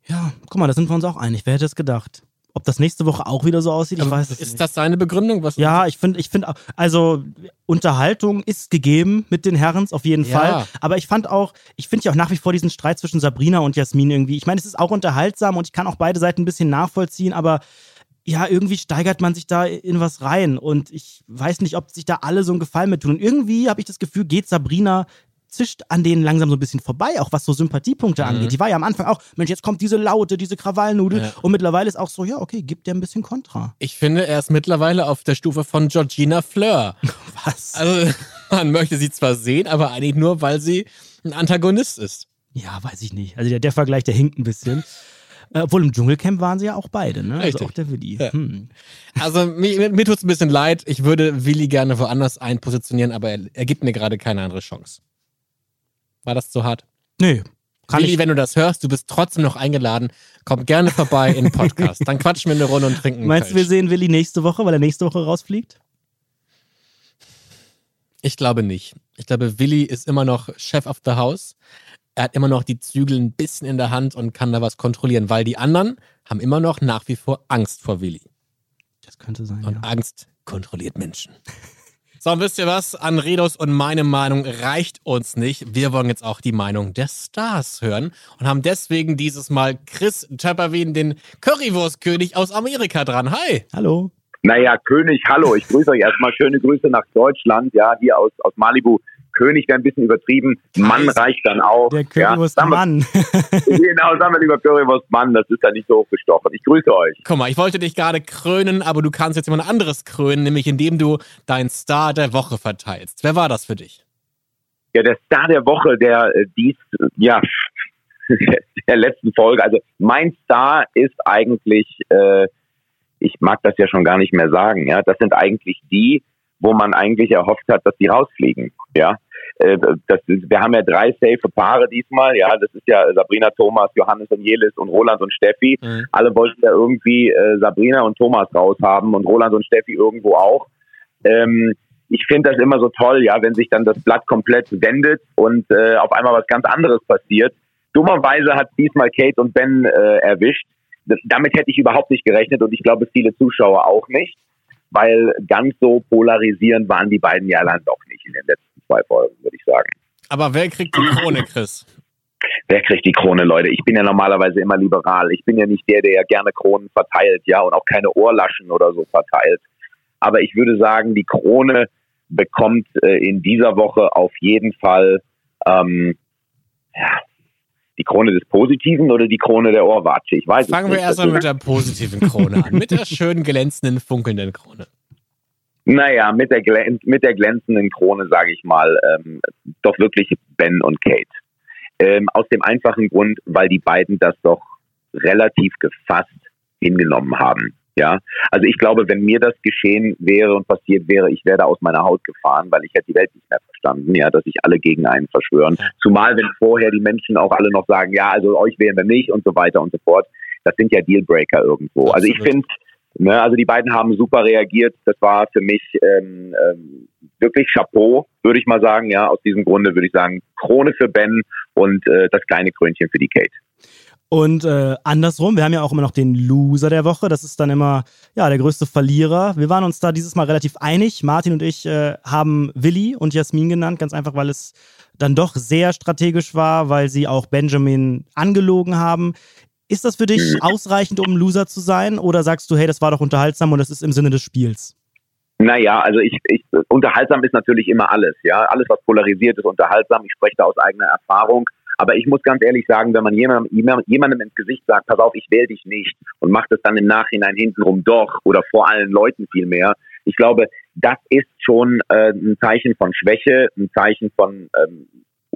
Ja, guck mal, da sind wir uns auch einig. Wer hätte es gedacht? Ob das nächste Woche auch wieder so aussieht, ich Aber weiß es ist nicht. das seine Begründung? Was Ja, ich finde, ich finde, also Unterhaltung ist gegeben mit den Herrens auf jeden Ja. Fall. Aber ich fand auch, ich finde ja auch nach wie vor diesen Streit zwischen Sabrina und Jasmin irgendwie. Ich meine, es ist auch unterhaltsam und ich kann auch beide Seiten ein bisschen nachvollziehen, aber ja, irgendwie steigert man sich da in was rein und ich weiß nicht, ob sich da alle so einen Gefallen mit tun. Und irgendwie habe ich das Gefühl, geht Sabrina zischt an denen langsam so ein bisschen vorbei, auch was so Sympathiepunkte angeht. Die war ja am Anfang auch, Mensch, jetzt kommt diese Laute, diese Krawallnudel Ja. und mittlerweile ist auch so, ja, okay, gibt der ein bisschen Kontra. Ich finde, er ist mittlerweile auf der Stufe von Georgina Fleur. Was? Also, man möchte sie zwar sehen, aber eigentlich nur, weil sie ein Antagonist ist. Ja, weiß ich nicht. Also der, der Vergleich, der hinkt ein bisschen. Äh, obwohl im Dschungelcamp waren sie ja auch beide, ne? Richtig. Also auch der Willi. Ja. Hm. Also, mir, mir tut es ein bisschen leid. Ich würde Willi gerne woanders einpositionieren, aber er, er gibt mir gerade keine andere Chance. War das zu hart? Nee. Kann Willi, ich, wenn du das hörst, du bist trotzdem noch eingeladen. Komm gerne vorbei in den Podcast. Dann quatschen wir eine Runde und trinken. meinst du, wir sehen Willi nächste Woche, weil er nächste Woche rausfliegt? Ich glaube nicht. Ich glaube, Willi ist immer noch Chef of the House. Er hat immer noch die Zügel ein bisschen in der Hand und kann da was kontrollieren, weil die anderen haben immer noch nach wie vor Angst vor Willi. Das könnte sein, Und ja. Angst kontrolliert Menschen. So, und wisst ihr was? An Redos und meine Meinung reicht uns nicht. Wir wollen jetzt auch die Meinung der Stars hören und haben deswegen dieses Mal Chris Töpperwien, den Currywurstkönig aus Amerika dran. Hi! Hallo. Naja, König, hallo, ich grüße euch erstmal. Schöne Grüße nach Deutschland, ja, hier aus, aus Malibu. König wäre ein bisschen übertrieben. Mann reicht dann auch. Der ja. Currywurst-Mann. Genau, sagen wir lieber Currywurst Mann, das ist ja nicht so hochgestochen. Ich grüße euch. Guck mal, ich wollte dich gerade krönen, aber du kannst jetzt jemand anderes krönen, nämlich indem du deinen Star der Woche verteilst. Wer war das für dich? Ja, der Star der Woche, der äh, dies, ja, der letzten Folge. Also mein Star ist eigentlich, äh, ich mag das ja schon gar nicht mehr sagen, ja, das sind eigentlich die, wo man eigentlich erhofft hat, dass die rausfliegen, ja. Äh, Das ist, wir haben ja drei safe Paare diesmal, ja, das ist ja Sabrina, Thomas, Johannes und Jelis und Roland und Steffi. Mhm. Alle wollten ja irgendwie äh, Sabrina und Thomas raushaben und Roland und Steffi irgendwo auch. Ähm, ich finde das immer so toll, ja, wenn sich dann das Blatt komplett wendet und äh, auf einmal was ganz anderes passiert. Dummerweise hat diesmal Kate und Ben äh, erwischt. Das, damit hätte ich überhaupt nicht gerechnet und ich glaube viele Zuschauer auch nicht, weil ganz so polarisierend waren die beiden ja dann doch nicht in den letzten zwei Folgen, würde ich sagen. Aber wer kriegt die Krone, Chris? Wer kriegt die Krone, Leute? Ich bin ja normalerweise immer liberal. Ich bin ja nicht der, der ja gerne Kronen verteilt, ja, und auch keine Ohrlaschen oder so verteilt. Aber ich würde sagen, die Krone bekommt äh, in dieser Woche auf jeden Fall ähm, ja, die Krone des Positiven oder die Krone der Ohrwatsche. Ich weiß Fangen es wir nicht. erstmal mit der positiven Krone an. Mit der schönen, glänzenden, funkelnden Krone. Naja, mit der, glän- mit der glänzenden Krone, sage ich mal, ähm, doch wirklich Ben und Kate. Ähm, aus dem einfachen Grund, weil die beiden das doch relativ gefasst hingenommen haben. Ja, also ich glaube, wenn mir das geschehen wäre und passiert wäre, ich wäre da aus meiner Haut gefahren, weil ich hätte die Welt nicht mehr verstanden, ja, dass sich alle gegen einen verschwören. Zumal, wenn vorher die Menschen auch alle noch sagen, ja, also euch wählen wir nicht und so weiter und so fort. Das sind ja Dealbreaker irgendwo. Also ich finde, ne, also die beiden haben super reagiert. Das war für mich ähm, ähm, wirklich Chapeau, würde ich mal sagen. Ja, aus diesem Grunde würde ich sagen, Krone für Ben und äh, das kleine Krönchen für die Kate. Und äh, andersrum, wir haben ja auch immer noch den Loser der Woche. Das ist dann immer ja der größte Verlierer. Wir waren uns da dieses Mal relativ einig. Martin und ich äh, haben Willi und Jasmin genannt, ganz einfach, weil es dann doch sehr strategisch war, weil sie auch Benjamin angelogen haben. Ist das für dich ausreichend, um Loser zu sein? Oder sagst du, hey, das war doch unterhaltsam und das ist im Sinne des Spiels? Naja, also ich, ich unterhaltsam ist natürlich immer alles, ja. Alles, was polarisiert, ist unterhaltsam. Ich spreche da aus eigener Erfahrung. Aber ich muss ganz ehrlich sagen, wenn man jemandem, jemandem ins Gesicht sagt, pass auf, ich wähle dich nicht und macht es dann im Nachhinein hintenrum doch oder vor allen Leuten viel mehr, ich glaube, das ist schon äh, ein Zeichen von Schwäche, ein Zeichen von ähm,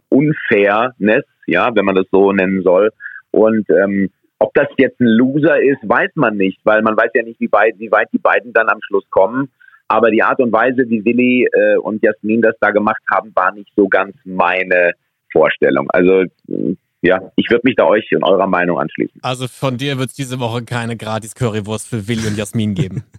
Unfairness, ja, wenn man das so nennen soll. Und ähm, ob das jetzt ein Loser ist, weiß man nicht, weil man weiß ja nicht, wie, weit, wie weit die beiden dann am Schluss kommen. Aber die Art und Weise, wie Willi äh, und Jasmin das da gemacht haben, war nicht so ganz meine Vorstellung. Also ja, ich würde mich da euch und eurer Meinung anschließen. Also von dir wird es diese Woche keine gratis Currywurst für Willi und Jasmin geben.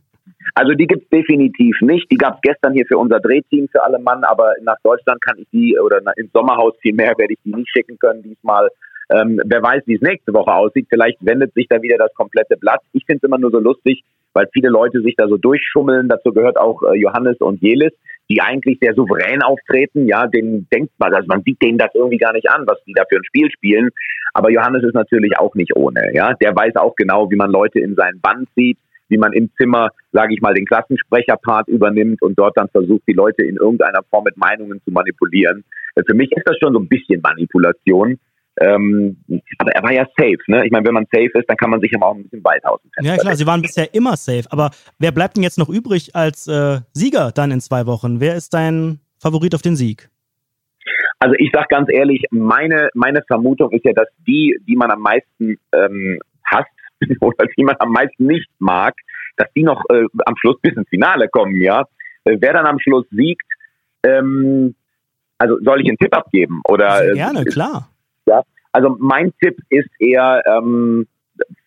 Also die gibt es definitiv nicht. Die gab es gestern hier für unser Drehteam für alle Mann, aber nach Deutschland kann ich die oder ins Sommerhaus vielmehr werde ich die nicht schicken können diesmal. Ähm, wer weiß, wie es nächste Woche aussieht. Vielleicht wendet sich da wieder das komplette Blatt. Ich finde es immer nur so lustig, weil viele Leute sich da so durchschummeln. Dazu gehört auch äh, Johannes und Jelis, die eigentlich sehr souverän auftreten. Ja, den denkt man, also man sieht denen das irgendwie gar nicht an, was die da für ein Spiel spielen. Aber Johannes ist natürlich auch nicht ohne. Ja, der weiß auch genau, wie man Leute in seinen Band sieht, wie man im Zimmer, sage ich mal, den Klassensprecherpart übernimmt und dort dann versucht, die Leute in irgendeiner Form mit Meinungen zu manipulieren. Äh, für mich ist das schon so ein bisschen Manipulation. Ähm, aber er war ja safe, ne? Ich meine, wenn man safe ist, dann kann man sich ja auch ein bisschen weit aus Ja klar, sie waren bisher immer safe. Aber wer bleibt denn jetzt noch übrig als äh, Sieger dann in zwei Wochen? Wer ist dein Favorit auf den Sieg? Also ich sag ganz ehrlich, meine, meine Vermutung ist ja, dass die, die man am meisten ähm, hasst oder die man am meisten nicht mag, dass die noch äh, am Schluss bis ins Finale kommen, ja. Äh, wer dann am Schluss siegt, ähm, also soll ich einen Tipp abgeben? Oder, Sehr gerne, äh, klar. Also mein Tipp ist eher ähm,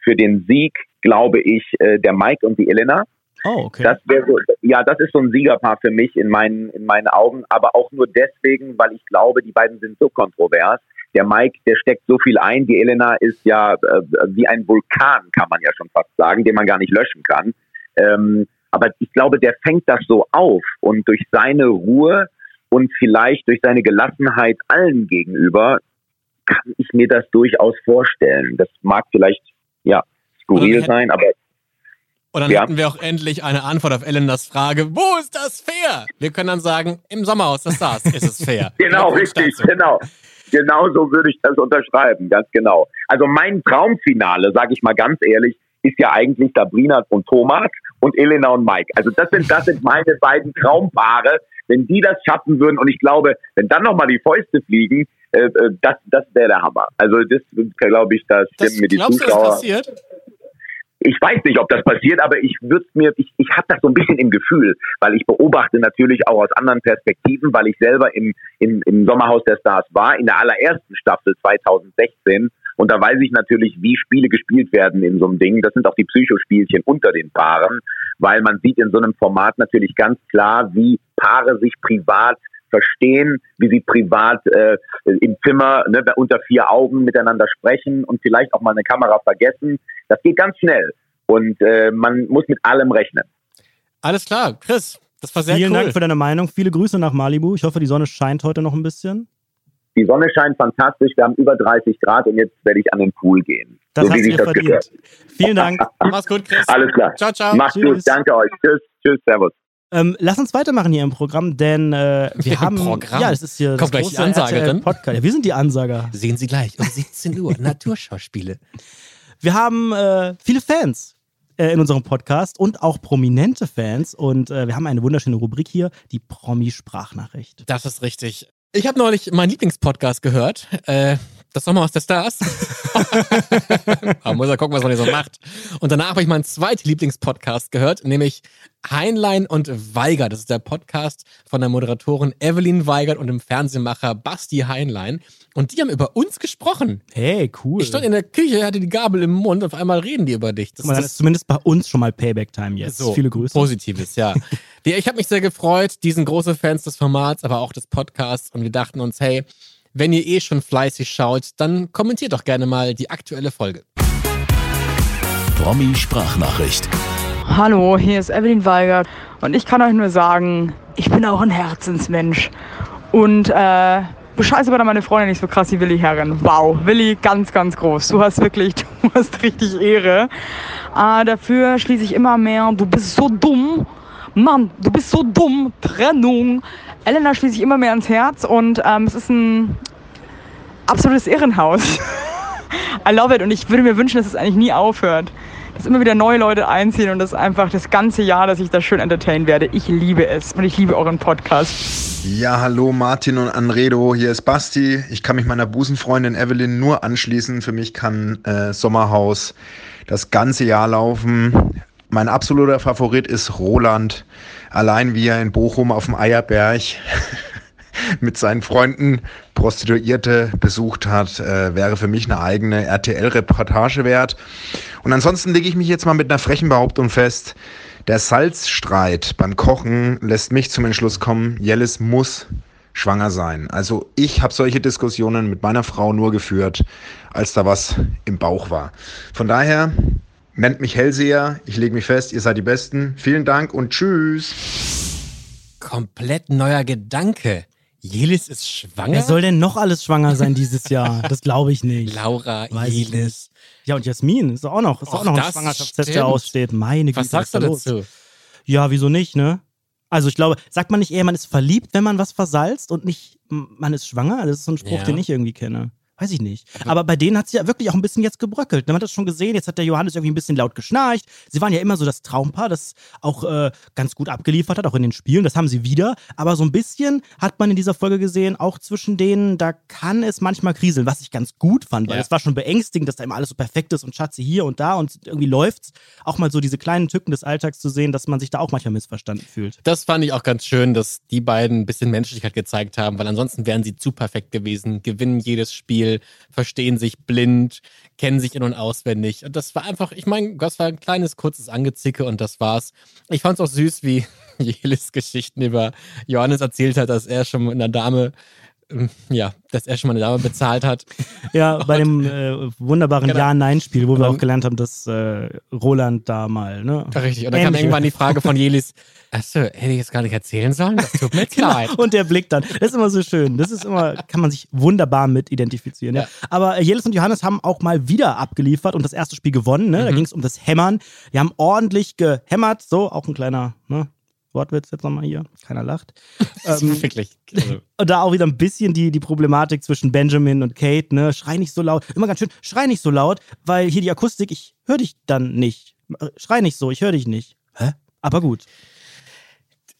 für den Sieg, glaube ich, äh, der Mike und die Elena. Oh, okay. Das wäre so, ja, das ist so ein Siegerpaar für mich in meinen, in meinen Augen, aber auch nur deswegen, weil ich glaube, die beiden sind so kontrovers. Der Mike, der steckt so viel ein. Die Elena ist ja äh, wie ein Vulkan, kann man ja schon fast sagen, den man gar nicht löschen kann. Ähm, aber ich glaube, der fängt das so auf und durch seine Ruhe und vielleicht durch seine Gelassenheit allen gegenüber kann ich mir das durchaus vorstellen. Das mag vielleicht, ja, skurril sein, aber und dann ja. hätten wir auch endlich eine Antwort auf Elenas Frage, wo ist das fair? Wir können dann sagen, im Sommerhaus des Stars ist es fair. genau, richtig, genau. Genau so würde ich das unterschreiben, ganz genau. Also mein Traumfinale, sage ich mal ganz ehrlich, ist ja eigentlich Sabrina und Thomas und Elena und Mike. Also das sind, das sind meine beiden Traumpaare. Wenn die das schaffen würden und ich glaube, wenn dann nochmal die Fäuste fliegen, äh, äh, das, das wäre der Hammer. Also das glaube ich, da stimmen das, mir die glaubst Zuschauer. Du, das passiert? Ich weiß nicht, ob das passiert, aber ich würde mir, ich, ich habe das so ein bisschen im Gefühl, weil ich beobachte natürlich auch aus anderen Perspektiven, weil ich selber im, im, im Sommerhaus der Stars war, in der allerersten Staffel 2016. Und da weiß ich natürlich, wie Spiele gespielt werden in so einem Ding. Das sind auch die Psychospielchen unter den Paaren, weil man sieht in so einem Format natürlich ganz klar, wie Paare sich privat verstehen, wie sie privat äh, im Zimmer ne, unter vier Augen miteinander sprechen und vielleicht auch mal eine Kamera vergessen. Das geht ganz schnell und äh, man muss mit allem rechnen. Alles klar, Chris, das war sehr Vielen cool. Dank für deine Meinung. Viele Grüße nach Malibu. Ich hoffe, die Sonne scheint heute noch ein bisschen. Die Sonne scheint fantastisch. Wir haben über 30 Grad und jetzt werde ich an den Pool gehen. Das so hast du verdient. Gehört. Vielen Dank. Mach's gut, Chris. Alles klar. Ciao, ciao. Macht's Tschüss. gut. Danke euch. Tschüss. Tschüss. Servus. Ähm, lass uns weitermachen hier im Programm, denn äh, wir Im haben. Programm? Ja, das ist hier. Kommt gleich die Ansagerin. Podcast. Ja, wir sind die Ansager. Sehen Sie gleich um 17 Uhr. Naturschauspiele. Wir haben äh, viele Fans äh, in unserem Podcast und auch prominente Fans. Und äh, wir haben eine wunderschöne Rubrik hier, die Promi-Sprachnachricht. Das ist richtig. Ich habe neulich meinen Lieblingspodcast gehört. Das Sommerhaus der Stars. Man muss ja gucken, was man hier so macht. Und danach habe ich meinen zweiten Lieblingspodcast gehört, nämlich Heinlein und Weigert. Das ist der Podcast von der Moderatorin Evelyn Weigert und dem Fernsehmacher Basti Heinlein. Und die haben über uns gesprochen. Hey, cool. Ich stand in der Küche, hatte die Gabel im Mund und auf einmal reden die über dich. Das, mal, dann ist zumindest bei uns schon mal Payback-Time jetzt. so, Viele Grüße. Positives, ja. Ich habe mich sehr gefreut. Die sind große Fans des Formats, aber auch des Podcasts. Und wir dachten uns, hey, wenn ihr eh schon fleißig schaut, dann kommentiert doch gerne mal die aktuelle Folge. Promi-Sprachnachricht. Hallo, hier ist Evelyn Weigert und ich kann euch nur sagen, ich bin auch ein Herzensmensch. Und äh, bescheiße aber meine Freundin nicht so krass wie Willi Herren. Wow, Willi, ganz, ganz groß. Du hast wirklich, du hast richtig Ehre. Äh, dafür schließe ich immer mehr, du bist so dumm. Mann, du bist so dumm. Trennung. Elena schließe ich immer mehr ans Herz und ähm, es ist ein absolutes Irrenhaus. I love it und ich würde mir wünschen, dass es eigentlich nie aufhört. Dass immer wieder neue Leute einziehen und das einfach das ganze Jahr, dass ich da schön entertainen werde. Ich liebe es und ich liebe euren Podcast. Ja, hallo Martin und Anredo, hier ist Basti. Ich kann mich meiner Busenfreundin Evelyn nur anschließen. Für mich kann äh, Sommerhaus das ganze Jahr laufen. Mein absoluter Favorit ist Roland. Allein wie er in Bochum auf dem Eierberg mit seinen Freunden Prostituierte besucht hat, äh, wäre für mich eine eigene RTL-Reportage wert. Und ansonsten lege ich mich jetzt mal mit einer frechen Behauptung fest. Der Salzstreit beim Kochen lässt mich zum Entschluss kommen, Jellis muss schwanger sein. Also ich habe solche Diskussionen mit meiner Frau nur geführt, als da was im Bauch war. Von daher nennt mich Hellseher, ich lege mich fest, ihr seid die Besten. Vielen Dank und tschüss. Komplett neuer Gedanke. Jelis ist schwanger? Wer soll denn noch alles schwanger sein dieses Jahr? Das glaube ich nicht. Laura, Weiß Jelis. Ja, und Jasmin ist auch noch, ist auch Och, noch ein das Schwangerschaftstest, der aussteht. Meine Güte. Was sagst du los? dazu? Ja, wieso nicht, ne? Also ich glaube, sagt man nicht eher, man ist verliebt, wenn man was versalzt und nicht, man ist schwanger? Das ist so ein Spruch, Ja. den ich irgendwie kenne. Weiß ich nicht. Aber bei denen hat es ja wirklich auch ein bisschen jetzt gebröckelt. Man hat das schon gesehen. Jetzt hat der Johannes irgendwie ein bisschen laut geschnarcht. Sie waren ja immer so das Traumpaar, das auch äh, ganz gut abgeliefert hat, auch in den Spielen. Das haben sie wieder. Aber so ein bisschen hat man in dieser Folge gesehen, auch zwischen denen, da kann es manchmal kriseln, was ich ganz gut fand, weil Ja. es war schon beängstigend, dass da immer alles so perfekt ist und Schatze hier und da und irgendwie läuft's. Auch mal so diese kleinen Tücken des Alltags zu sehen, dass man sich da auch manchmal missverstanden fühlt. Das fand ich auch ganz schön, dass die beiden ein bisschen Menschlichkeit gezeigt haben, weil ansonsten wären sie zu perfekt gewesen, gewinnen jedes Spiel, verstehen sich blind, kennen sich in- und auswendig. Und das war einfach, ich meine, das war ein kleines, kurzes Angezicke und das war's. Ich fand's auch süß, wie Jelis Geschichten über Johannes erzählt hat, dass er schon mit einer Dame, ja, dass er schon mal eine Dame bezahlt hat. Ja, bei dem äh, wunderbaren Genau. Ja-Nein-Spiel, wo wir Und- auch gelernt haben, dass äh, Roland da mal, ne? Richtig. Und dann kam Ähnliche- irgendwann die Frage von Jelis, achso, hätte ich jetzt gar nicht erzählen sollen? Das tut mir jetzt leid. Und der Blick dann. Das ist immer so schön. Das ist immer, kann man sich wunderbar mit identifizieren. Ja. Ja. Aber äh, Jelis und Johannes haben auch mal wieder abgeliefert und das erste Spiel gewonnen. Ne? Da ging es um das Hämmern. Die haben ordentlich gehämmert. So, auch ein kleiner ne? Wortwitz jetzt nochmal hier. Keiner lacht. ähm, Wirklich. Also, und da auch wieder ein bisschen die, die Problematik zwischen Benjamin und Kate, ne? Schrei nicht so laut. Immer ganz schön, schrei nicht so laut, weil hier die Akustik, ich höre dich dann nicht. Schrei nicht so, ich höre dich nicht. Hä? Aber gut.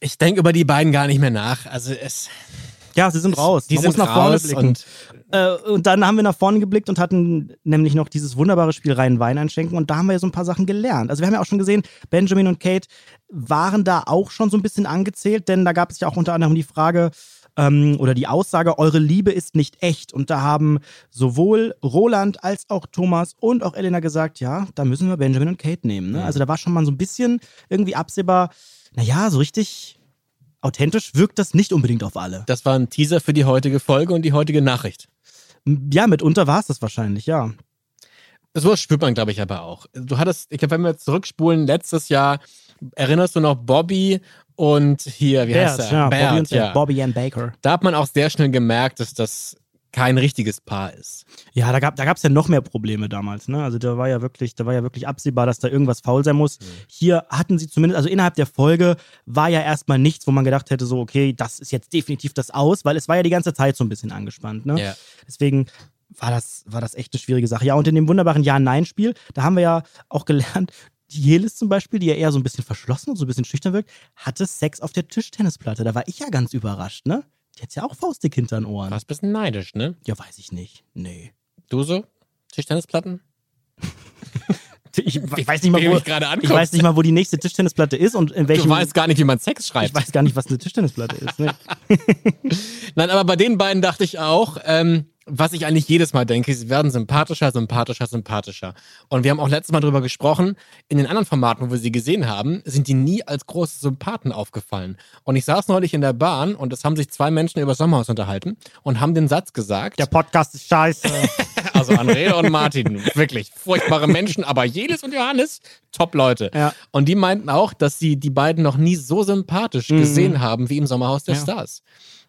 ich denke über die beiden gar nicht mehr nach. Also es, Ja, sie sind raus. die Man sind muss nach vorne blicken. und Äh, und dann haben wir nach vorne geblickt und hatten nämlich noch dieses wunderbare Spiel rein Wein einschenken und da haben wir ja so ein paar Sachen gelernt. Also wir haben ja auch schon gesehen, Benjamin und Kate waren da auch schon so ein bisschen angezählt, denn da gab es ja auch unter anderem die Frage ähm, oder die Aussage, eure Liebe ist nicht echt. Und da haben sowohl Roland als auch Thomas und auch Elena gesagt, ja, da müssen wir Benjamin und Kate nehmen. Ne? Also da war schon mal so ein bisschen irgendwie absehbar, naja, so richtig authentisch wirkt das nicht unbedingt auf alle. das war ein Teaser für die heutige Folge und die heutige Nachricht. Ja, mitunter war es das wahrscheinlich, ja. So spürt man, glaube ich, aber auch. Du hattest, ich glaube, wenn wir zurückspulen, letztes Jahr, erinnerst du noch Bobby und hier, wie heißt Bert, er? ja, Bert, Bobby, und, ja. Bobby and Baker. Da hat man auch sehr schnell gemerkt, dass das kein richtiges Paar ist. Ja, da gab da gab's ja noch mehr Probleme damals, ne? Also da war ja wirklich, da war ja wirklich absehbar, dass da irgendwas faul sein muss. Hier hatten sie zumindest, also innerhalb der Folge war ja erstmal nichts, wo man gedacht hätte, so, okay, das ist jetzt definitiv das aus, weil es war ja die ganze Zeit so ein bisschen angespannt, ne? Ja. Deswegen war das, war das echt eine schwierige Sache. Ja, und in dem wunderbaren Ja-Nein-Spiel, da haben wir ja auch gelernt, die Jelis zum Beispiel, die ja eher so ein bisschen verschlossen und so ein bisschen schüchtern wirkt, hatte Sex auf der Tischtennisplatte. Da war ich ja ganz überrascht, ne? Die hat ja auch faustdick hinter den Ohren. Warst ein bisschen neidisch, ne? Ja, weiß ich nicht. Nee. Du so? Tischtennisplatten? Ich weiß nicht mal, du wo, ich anguckst. weiß nicht mal, wo die nächste Tischtennisplatte ist und in welchem. Du weißt gar nicht, wie man Sex schreibt. ich weiß gar nicht, was eine Tischtennisplatte ist. Ne? Nein, aber bei den beiden dachte ich auch, ähm, was ich eigentlich jedes Mal denke, sie werden sympathischer, sympathischer, sympathischer. Und wir haben auch letztes Mal drüber gesprochen, in den anderen Formaten, wo wir sie gesehen haben, sind die nie als große Sympathen aufgefallen. Und ich saß neulich in der Bahn und es haben sich zwei Menschen über Sommerhaus unterhalten und haben den Satz gesagt, Der Podcast ist scheiße. also Andrea und Martin, wirklich furchtbare Menschen, aber Jelis und Johannes, top Leute. Ja. Und die meinten auch, dass sie die beiden noch nie so sympathisch gesehen haben wie im Sommerhaus der Ja. Stars.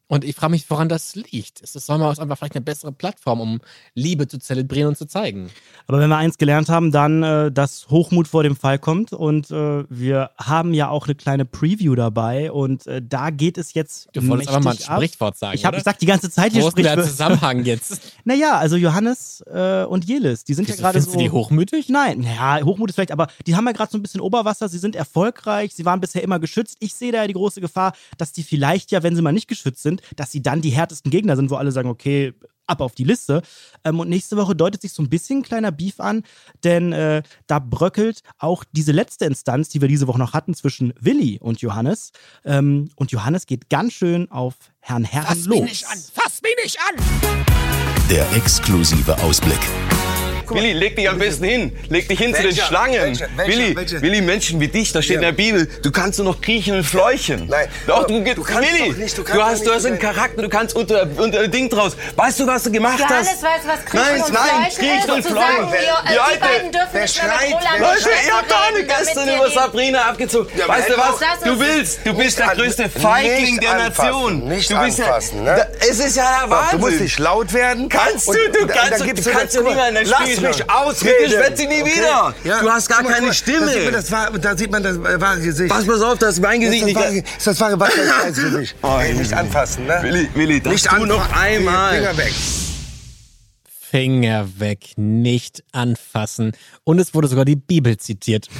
Und ich frage mich, woran das liegt. Ist das Sommerhaus einfach vielleicht eine bessere Plattform, um Liebe zu zelebrieren und zu zeigen? Aber wenn wir eins gelernt haben, dann, äh, dass Hochmut vor dem Fall kommt. Und äh, wir haben ja auch eine kleine Preview dabei. Und äh, da geht es jetzt. Du wolltest aber mal ein ab. Sprichwort sagen. Ich, hab, oder? ich sag die ganze Zeit hier Wo ist der. Zusammenhang jetzt? Naja, also Johannes äh, und Jelis, die sind Wieso, ja gerade so. du die hochmütig? Nein, ja, Hochmut ist vielleicht, aber die haben ja gerade so ein bisschen Oberwasser, sie sind erfolgreich, sie waren bisher immer geschützt. Ich sehe da ja die große Gefahr, dass die vielleicht ja, wenn sie mal nicht geschützt sind, dass sie dann die härtesten Gegner sind, wo alle sagen, okay, ab auf die Liste. Ähm, und nächste Woche deutet sich so ein bisschen ein kleiner Beef an, denn äh, da bröckelt auch diese letzte Instanz, die wir diese Woche noch hatten, zwischen Willi und Johannes. Ähm, und Johannes geht ganz schön auf Herrn Herrn Fass los. mich nicht an! Fass mich nicht an! Der exklusive Ausblick. Willi, leg dich am besten hin. Leg dich hin zu den Welcher? Schlangen. Welcher? Welcher? Willi, Welcher? Willi, Menschen wie dich, da steht in Ja. der Bibel, du kannst nur noch kriechen und fleuchen. Nein. Doch, du, Du kannst Willi, doch nicht, du du, kannst hast, du nicht hast einen. Charakter, du kannst unter, unter ein Ding draus. Weißt du, was du gemacht Johannes hast? weiß, was Kriechen Nein, und nein, Fleuchen Kriechen ist. und Fleuchen. wir, Die äh, beiden dürfen nicht mehr mit schreit, Leute, ihr habt doch reden, gestern über Sabrina abgezogen. Ja, weißt du was? Du willst, du bist Nicht der größte Feigling nicht der Nation. nicht du bist anfassen, ne? da, Es ist ja der Wahnsinn. Du musst nicht laut werden. Kannst du, du da- kannst, da du, kannst ja eine- nicht mehr in der Lass Mich ausreden. Ich werde sie nie Okay. wieder. Ja. Du hast gar mal, keine Stimme. Da sieht man das, wahre- da sieht man das wahre Gesicht. Pass mal auf, das ist mein das Gesicht ist das nicht. wahre, das ist das wahre Wassergesicht. Oh, Ey, nicht anfassen, ne? Willi, Willi, das nicht tu noch anfassen. einmal. Finger weg. Finger weg, nicht anfassen. Und es wurde sogar die Bibel zitiert.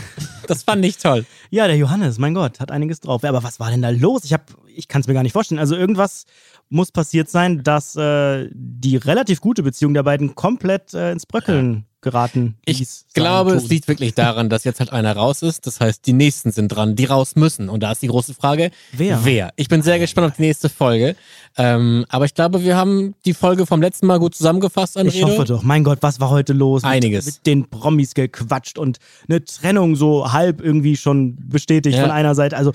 Das fand ich toll. Ja, der Johannes, mein Gott, hat einiges drauf. Aber was war denn da los? Ich, hab- ich kann es mir gar nicht vorstellen. Also irgendwas muss passiert sein, dass äh, die relativ gute Beziehung der beiden komplett äh, ins Bröckeln geraten Ich ließ. glaube, es liegt wirklich daran, dass jetzt halt einer raus ist. Das heißt, die nächsten sind dran, die raus müssen. Und da ist die große Frage, Wer? Wer? Ich bin sehr gespannt auf die nächste Folge. Ähm, aber ich glaube, wir haben die Folge vom letzten Mal gut zusammengefasst, André. Ich hoffe doch. Mein Gott, was war heute los? Einiges. Mit, mit den Promis gequatscht und eine Trennung so halb irgendwie schon bestätigt Ja. von einer Seite. Also,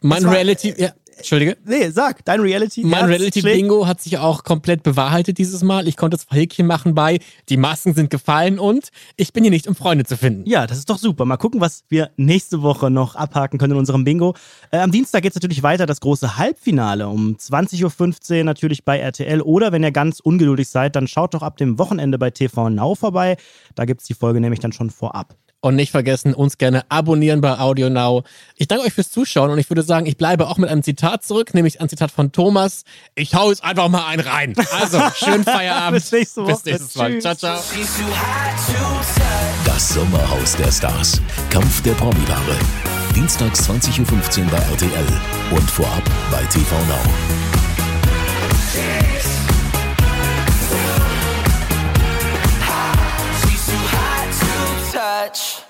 Mein Reality, ja, Entschuldige. nee, sag, dein Reality. Mein Herz Reality schlägt. Bingo hat sich auch komplett bewahrheitet dieses Mal. Ich konnte zwei Häkchen machen bei, die Masken sind gefallen und ich bin hier nicht, um Freunde zu finden. Ja, das ist doch super. Mal gucken, was wir nächste Woche noch abhaken können in unserem Bingo. Äh, am Dienstag geht es natürlich weiter, das große Halbfinale um 20.15 Uhr natürlich bei RTL. Oder wenn ihr ganz ungeduldig seid, dann schaut doch ab dem Wochenende bei TV Now vorbei. Da gibt es die Folge nämlich dann schon vorab. Und nicht vergessen, uns gerne abonnieren bei Audio Now. Ich danke euch fürs Zuschauen und ich würde sagen, ich bleibe auch mit einem Zitat Zitat zurück, nämlich ein Zitat von Thomas. Ich hau jetzt einfach mal einen rein. Also, schönen Feierabend. Bis, nächste Woche. Bis nächstes Mal. Tschüss. Ciao, ciao. Das Sommerhaus der Stars. Kampf der Promipaare. Dienstags 20.15 Uhr bei RTL und vorab bei TV Now. touch.